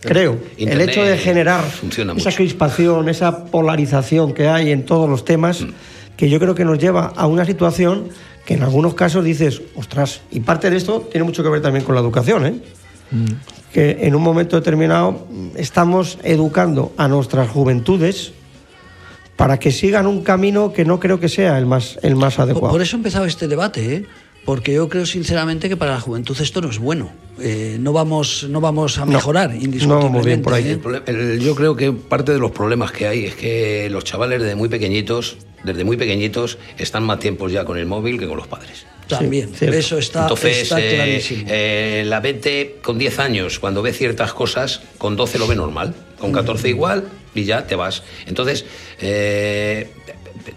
Creo. el hecho de generar esa mucho. crispación, esa polarización que hay en todos los temas, Mm. que yo creo que nos lleva a una situación que en algunos casos dices, ostras, y parte de esto tiene mucho que ver también con la educación, ¿eh? que en un momento determinado mm, estamos educando a nuestras juventudes para que sigan un camino que no creo que sea el más, el más adecuado. por eso ha empezado este debate, ¿eh? porque yo creo sinceramente que para la juventud esto no es bueno. Eh, no, vamos, no vamos a No, mejorar no indiscutiblemente. vamos bien por ahí. ¿eh? El el- yo creo que parte de los problemas que hay es que los chavales desde muy pequeñitos, desde muy pequeñitos, están más tiempos ya con el móvil que con los padres. También, Sí, eso está, Entonces, está eh, clarísimo. eh, la mente con 10 años, cuando ve ciertas cosas, con 12 lo ve normal, con 14 igual y ya te vas. Entonces, eh,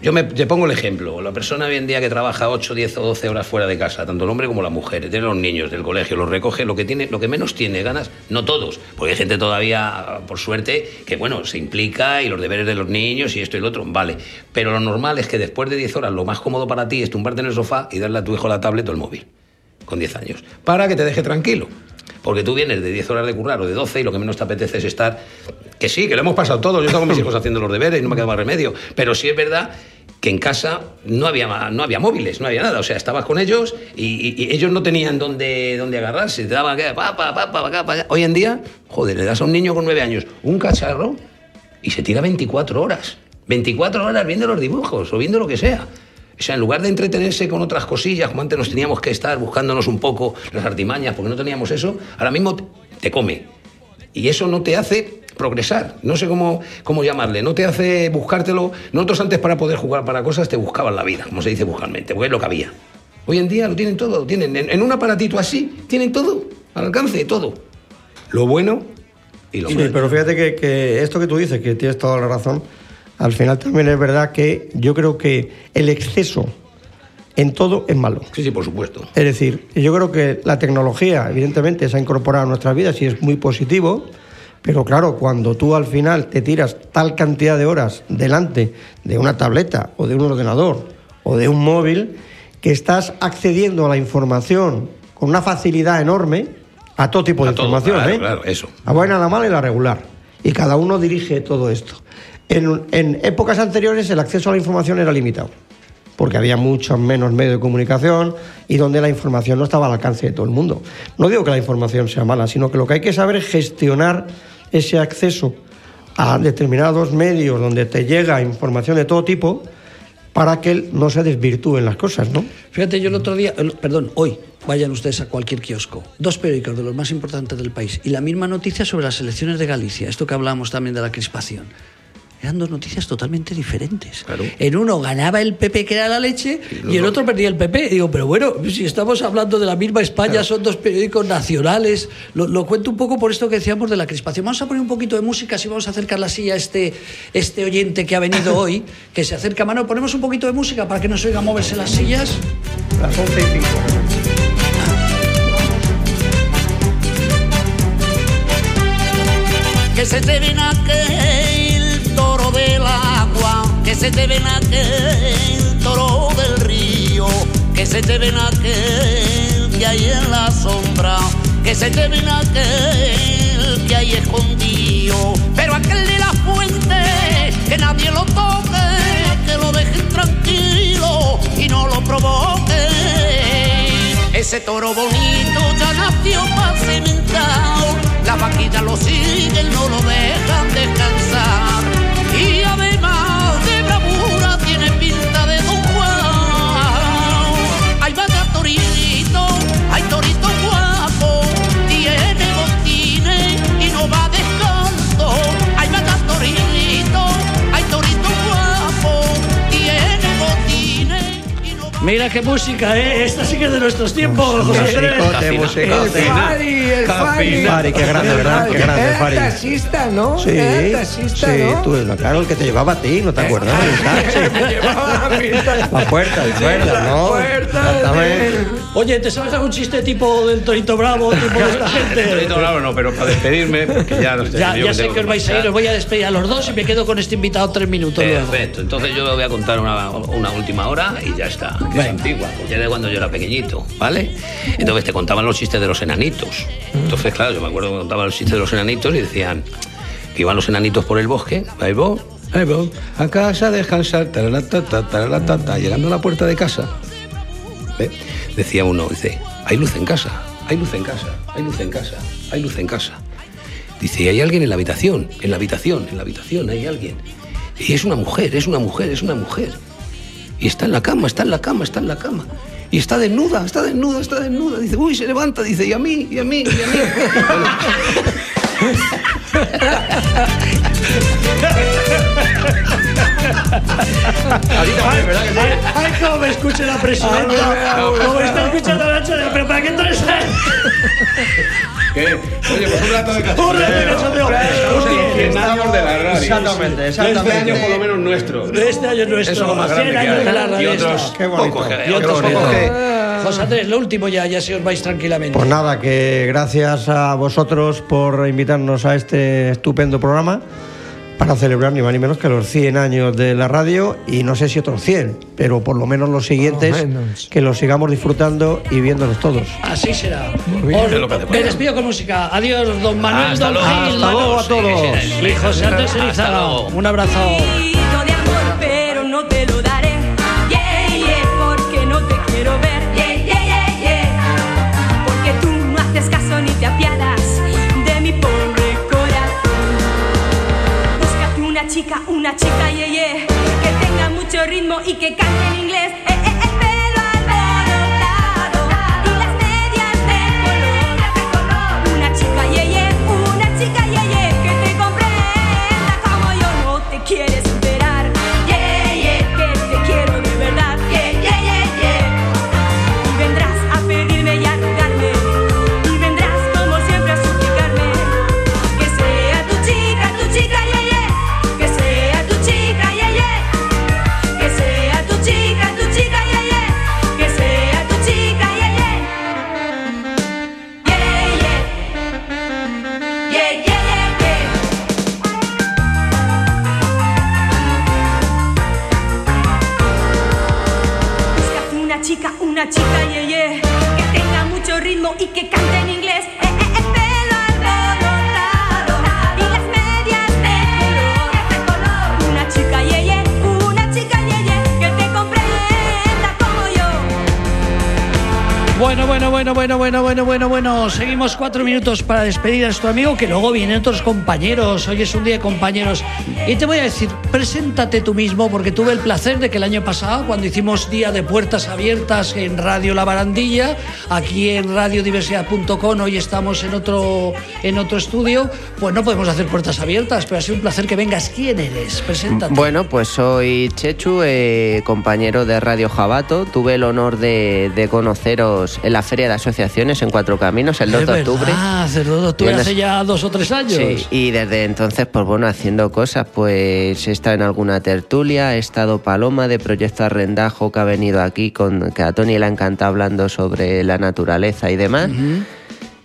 yo me, te pongo el ejemplo. La persona hoy en día que trabaja 8, 10 o 12 horas fuera de casa, tanto el hombre como la mujer, tiene los niños del colegio, los recoge, lo que, tiene, lo que menos tiene ganas, no todos, porque hay gente todavía, por suerte, que bueno, se implica y los deberes de los niños y esto y lo otro, vale. Pero lo normal es que después de 10 horas lo más cómodo para ti es tumbarte en el sofá y darle a tu hijo la tablet o el móvil con 10 años, para que te deje tranquilo. Porque tú vienes de 10 horas de currar o de 12 y lo que menos te apetece es estar... Que sí, que lo hemos pasado todos, yo tengo a mis hijos haciendo los deberes no me queda más remedio, pero sí es verdad que en casa no había, no había móviles, no había nada, o sea, estabas con ellos y, ellos no tenían dónde, dónde agarrarse, te daban que pa, pa, pa, pa, pa. Hoy en día, joder, le das a un niño con 9 años un cacharro y se tira 24 horas. 24 horas viendo los dibujos o viendo lo que sea. O sea, en lugar de entretenerse con otras cosillas, como antes nos teníamos que estar buscándonos un poco las artimañas, porque no teníamos eso, ahora mismo te- come. Y eso no te hace progresar, no sé cómo, cómo llamarle, no te hace buscártelo. Nosotros antes para poder jugar para cosas te buscaban la vida, como se dice vulgarmente, porque es lo que había. Hoy en día lo tienen todo, lo tienen en, en un aparatito así, tienen todo, al alcance de todo. Lo bueno y lo Sí, malo. pero fíjate que, que esto que tú dices, que tienes toda la razón, al final también es verdad que yo creo que el exceso en todo es malo. Sí, sí, por supuesto. Es decir, yo creo que la tecnología, evidentemente, se ha incorporado a nuestras vidas y es muy positivo, pero claro, cuando tú al final te tiras tal cantidad de horas delante de una tableta o de un ordenador o de un móvil, que estás accediendo a la información con una facilidad enorme a todo tipo de A todo, información, claro, ¿eh? claro, eso. La buena, la mala y la regular. Y cada uno dirige todo esto. En, épocas anteriores el acceso a la información era limitado, porque había muchos menos medios de comunicación y donde la información no estaba al alcance de todo el mundo. No digo que la información sea mala, sino que lo que hay que saber es gestionar ese acceso a determinados medios donde te llega información de todo tipo para que no se desvirtúen las cosas, ¿no? Fíjate, yo el otro día, perdón, hoy, vayan ustedes a cualquier kiosco, dos periódicos de los más importantes del país y la misma noticia sobre las elecciones de Galicia, esto que hablamos también de la crispación. Eran dos noticias totalmente diferentes. Claro. En uno ganaba el PP, que era la leche, y el otro perdía el PP. Digo, pero bueno, si estamos hablando de la misma España, son dos periódicos nacionales. Lo, lo cuento un poco por esto que decíamos de la crispación. Vamos a poner un poquito de música, si vamos a acercar la silla a este, este oyente que ha venido (coughs) hoy, que se acerca a mano. Ponemos un poquito de música para que nos oiga moverse las sillas. Las 11 y pico. que se te ven aquel que se lleven aquel toro del río, que se lleven aquel que hay en la sombra, que se lleven aquel que hay escondido, pero aquel de la fuente, que nadie lo toque, que lo dejen tranquilo y no lo provoque. Ese toro bonito ya nació para cimentar, la vaquilla lo sigue, no lo dejan descansar. Mira qué música, ¿eh? Esta sí que es de nuestros tiempos, José Andrés. Musicote, El. Fari, el Fari. Fari, qué grande, ¿verdad? Qué grande, Era Fari. taxista, ¿no? Sí, Era taxista, sí, ¿no? tú, claro, el que te llevaba a ti, ¿no te acuerdas? El taxi. (laughs) La puerta, la Sí, puerta, la ¿no? puerta, Exactamente. sí. Oye, ¿te sabes algún chiste tipo del Torito Bravo, tipo de esta gente? Torito Bravo no, pero para despedirme, porque ya no sé. Ya, ya sé que os vais a ir, os voy a despedir a los dos y me quedo con este invitado tres minutos luego. Perfecto, entonces yo voy a contar una, una última hora y ya está. que Es antigua, porque era de cuando yo era pequeñito, ¿vale? Entonces te contaban los chistes de los enanitos. Entonces, claro, yo me acuerdo que contaban los chistes de los enanitos y decían que iban los enanitos por el bosque, ahí vos, a casa descansar, taralatata, taralatata, llegando a la puerta de casa. ¿ve? Decía uno, dice, hay luz en casa, hay luz en casa, hay luz en casa, hay luz en casa. Dice, "Y hay alguien en la habitación, en la habitación, en la habitación, hay alguien. Y es una mujer, es una mujer, es una mujer. Y está en la cama, está en la cama, está en la cama. Y está desnuda, está desnuda, está desnuda. Dice, uy, se levanta, dice, y a mí, y a mí, y a mí. (laughs) Ay, ay, cómo me escucha la presidenta. Como me está escuchando la Nacho, pero ¿para qué ¿Qué? Oye, pues un rato de Un rato de cachondeo. Estamos en los 100 años de la radio. Exactamente, Este año por lo menos nuestro. Este año es nuestro. Eso es lo más 100 grande que años de la hay. radio. Y otros pocos que José Andrés, lo último ya, ya se os vais tranquilamente. Pues nada, que gracias a vosotros por invitarnos a este estupendo programa para celebrar ni más ni menos que los 100 años de la radio y no sé si otros 100, pero por lo menos los siguientes menos. que los sigamos disfrutando y viéndolos todos. Así será. bien. Os- me despido con música. Adiós, don Manuel, Hasta don luego. Gil, Hasta luego a todos. Y José Andrés. Un abrazo. Chica, una chica, yeah, yeah, que tenga mucho ritmo y que cante bueno, bueno. Seguimos cuatro minutos para despedir a nuestro amigo, que luego vienen otros compañeros. Hoy es un día de compañeros. Y te voy a decir, preséntate tú mismo, porque tuve el placer de que el año pasado, cuando hicimos día de puertas abiertas en Radio La Barandilla, aquí en radiodiversidad.com, hoy estamos en otro, en otro estudio, pues no podemos hacer puertas abiertas, pero ha sido un placer que vengas. ¿Quién eres? Preséntate. Bueno, pues soy Chechu, eh, compañero de Radio Jabato. Tuve el honor de, de conoceros en la Feria de Asociaciones en Cuatro Caminos el 2 Es de octubre. verdad, el 2 de octubre hace ya dos o tres años. Sí, y desde entonces, pues bueno, haciendo cosas, pues he estado en alguna tertulia, he estado Paloma de Proyecto Arrendajo, que ha venido aquí, con que a Tony le ha encantado hablando sobre la naturaleza y demás.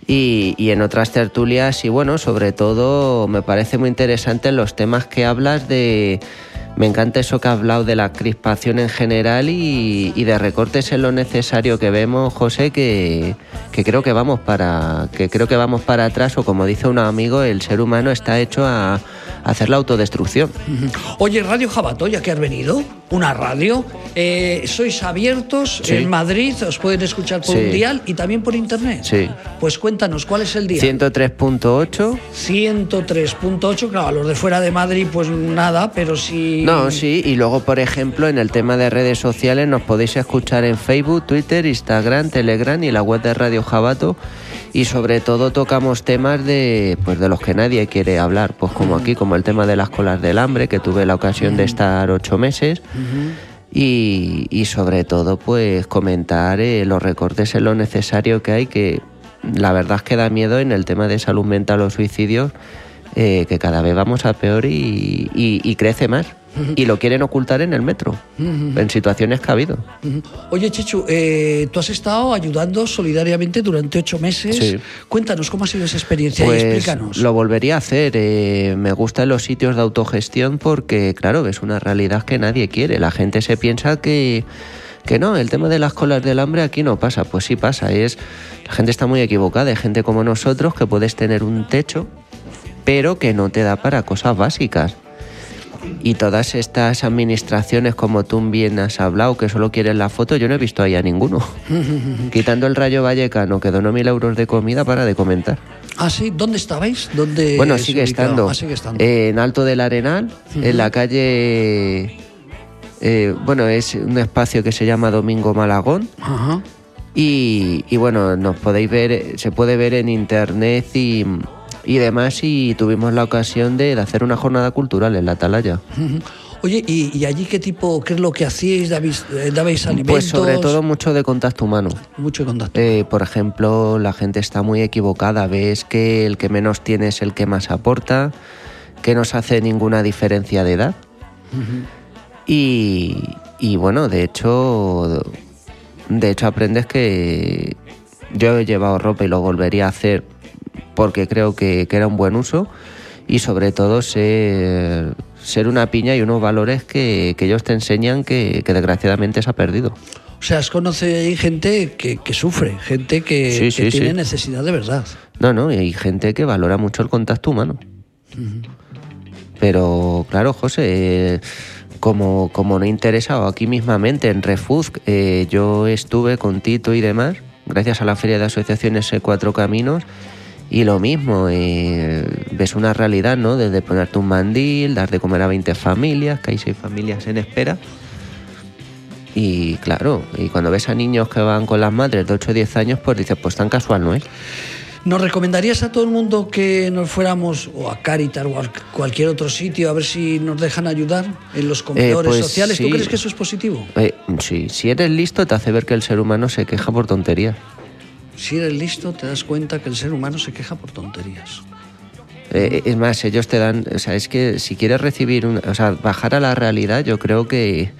Y, y en otras tertulias, y bueno, sobre todo me parece muy interesante los temas que hablas de... Me encanta eso que has hablado de la crispación en general y, y de recortes en lo necesario que vemos, José, que, que creo que vamos para que creo que vamos para atrás o como dice un amigo, el ser humano está hecho a, a hacer la autodestrucción. Oye, Radio Jabato, ya que has venido, una radio. Eh, sois abiertos Sí. en Madrid, os pueden escuchar por Sí. un dial y también por internet. Sí. Pues cuéntanos, ¿cuál es el día? 103.8. 103.8, claro, a los de fuera de Madrid pues nada, pero si... No, sí, y luego, por ejemplo, en el tema de redes sociales nos podéis escuchar en Facebook, Twitter, Instagram, Telegram y la web de Radio Jabato. Y sobre todo tocamos temas de, pues, de los que nadie quiere hablar, pues como aquí, como el tema de las colas del hambre, que tuve la ocasión de estar ocho meses. Y, y sobre todo, pues comentar eh, los recortes en lo necesario que hay, que la verdad es que da miedo en el tema de salud mental o suicidios, eh, que cada vez vamos a peor y, y- y crece más. Y lo quieren ocultar en el metro, en situaciones que ha habido. Oye, Chechu, eh, tú has estado ayudando solidariamente durante ocho meses. Sí. Cuéntanos cómo ha sido esa experiencia y Pues explícanos. lo volvería a hacer. eh, me gustan los sitios de autogestión porque, claro, es una realidad que nadie quiere. La gente se piensa que, que no, el tema de las colas del hambre aquí no pasa. Pues sí pasa. Es, la gente está muy equivocada. Hay gente como nosotros que puedes tener un techo, pero que no te da para cosas básicas. Y todas estas administraciones, como tú bien has hablado, que solo quieren la foto, yo no he visto ahí a ninguno. (laughs) Quitando el Rayo Vallecano, que donó mil euros de comida para de comentar. Ah, sí, ¿dónde estabais? ¿Dónde Bueno, sigue estando. Ah, sigue estando. Eh, en Alto del Arenal, en la calle. eh, bueno, es un espacio que se llama Domingo Malagón. Ajá. Y, y bueno, nos podéis ver, se puede ver en internet y, y demás. Y tuvimos la ocasión de, de hacer una jornada cultural en la Atalaya. Oye, ¿y, y allí qué tipo, qué es lo que hacíais? ¿Dabais, eh, dabais alimentos? Pues sobre todo mucho de contacto humano. Mucho contacto. Eh, por ejemplo, la gente está muy equivocada. Ves que el que menos tiene es el que más aporta, que no se hace ninguna diferencia de edad. y, y bueno, de hecho, de hecho aprendes que yo he llevado ropa y lo volvería a hacer porque creo que, que era un buen uso y sobre todo ser, ser una piña y unos valores que, que ellos te enseñan que, que desgraciadamente se ha perdido. O sea, os conoce ahí gente que, que sufre, gente que, Sí, sí, tiene sí. necesidad de verdad. No, no, y hay gente que valora mucho el contacto humano. Pero claro, José, como, como no he interesado aquí mismamente en Refuz, eh, yo estuve con Tito y demás, gracias a la Feria de Asociaciones eh, Cuatro Caminos, y lo mismo, eh, ves una realidad, ¿no? Desde ponerte un mandil, dar de comer a 20 familias, que hay 6 familias en espera. Y claro, y cuando ves a niños que van con las madres de 8 o 10 años, pues dices, pues tan casual no es. ¿Nos recomendarías a todo el mundo que nos fuéramos o a Caritas o a cualquier otro sitio a ver si nos dejan ayudar en los comedores pues sociales? ¿Tú crees que eso es positivo? Eh, sí, si eres listo te hace ver que el ser humano se queja por tonterías. Si eres listo, te das cuenta que el ser humano se queja por tonterías. Eh, es más, ellos te dan, o sea, es que si quieres recibir, o sea, bajar a la realidad, yo creo que,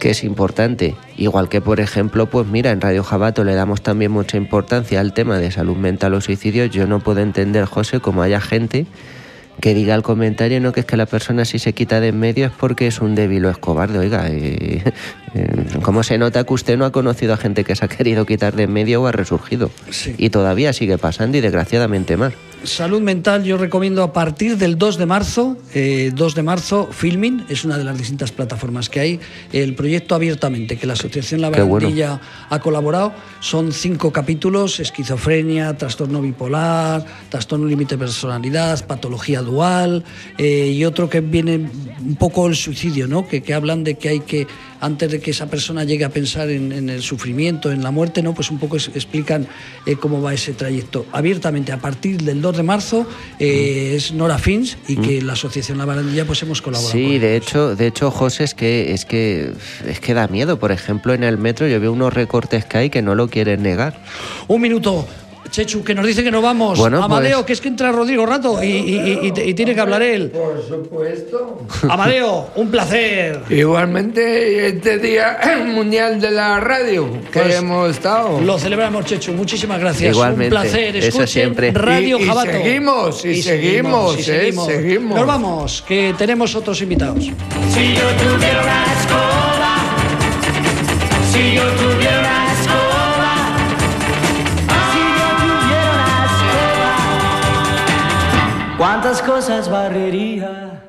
que es importante. Igual que, por ejemplo, pues mira, en Radio Jabato le damos también mucha importancia al tema de salud mental o suicidio. Yo no puedo entender, José, como haya gente que diga el comentario, no que es que la persona si se quita de en medio es porque es un débil o es cobarde. Oiga, (laughs) eh, eh, ¿cómo se nota que usted no ha conocido a gente que se ha querido quitar de en medio o ha resurgido? Sí. Y todavía sigue pasando y desgraciadamente más. Salud mental, yo recomiendo a partir del 2 de marzo, eh, 2 de marzo, Filmin, es una de las distintas plataformas que hay, el proyecto abiertamente, que la Asociación La bueno. Barandilla ha colaborado, son cinco capítulos, esquizofrenia, trastorno bipolar, trastorno límite de personalidad, patología dual, eh, y otro que viene un poco el suicidio, ¿no? que, que hablan de que hay que, antes de que esa persona llegue a pensar en, en el sufrimiento, en la muerte, ¿no? pues un poco es- explican eh, cómo va ese trayecto. Abiertamente, a partir del 2 de marzo, eh, es Nora Fins y que la Asociación La Barandilla pues hemos colaborado. Sí, de hecho, de hecho, José, es que, es que es que da miedo. Por ejemplo, en el metro yo veo unos recortes que hay que no lo quieren negar. Un minuto. Chechu, que nos dice que no vamos. Bueno, Amadeo, pues- que es que entra Rodrigo Rato y, y- y- y te- y tiene que hablar él. Por supuesto. (laughs) Amadeo, un placer. Igualmente, este Día (clears throat) Mundial de la Radio que Pues, hemos estado. Lo celebramos, Chechu. Muchísimas gracias. Igualmente, Un placer. eso Escuchen siempre. Radio Y- y Jabato. seguimos, y seguimos, y eh, seguimos. seguimos. Nos vamos, que tenemos otros invitados. Si yo tuviera una escoba, si yo tuviera ¿cuántas cosas barrería?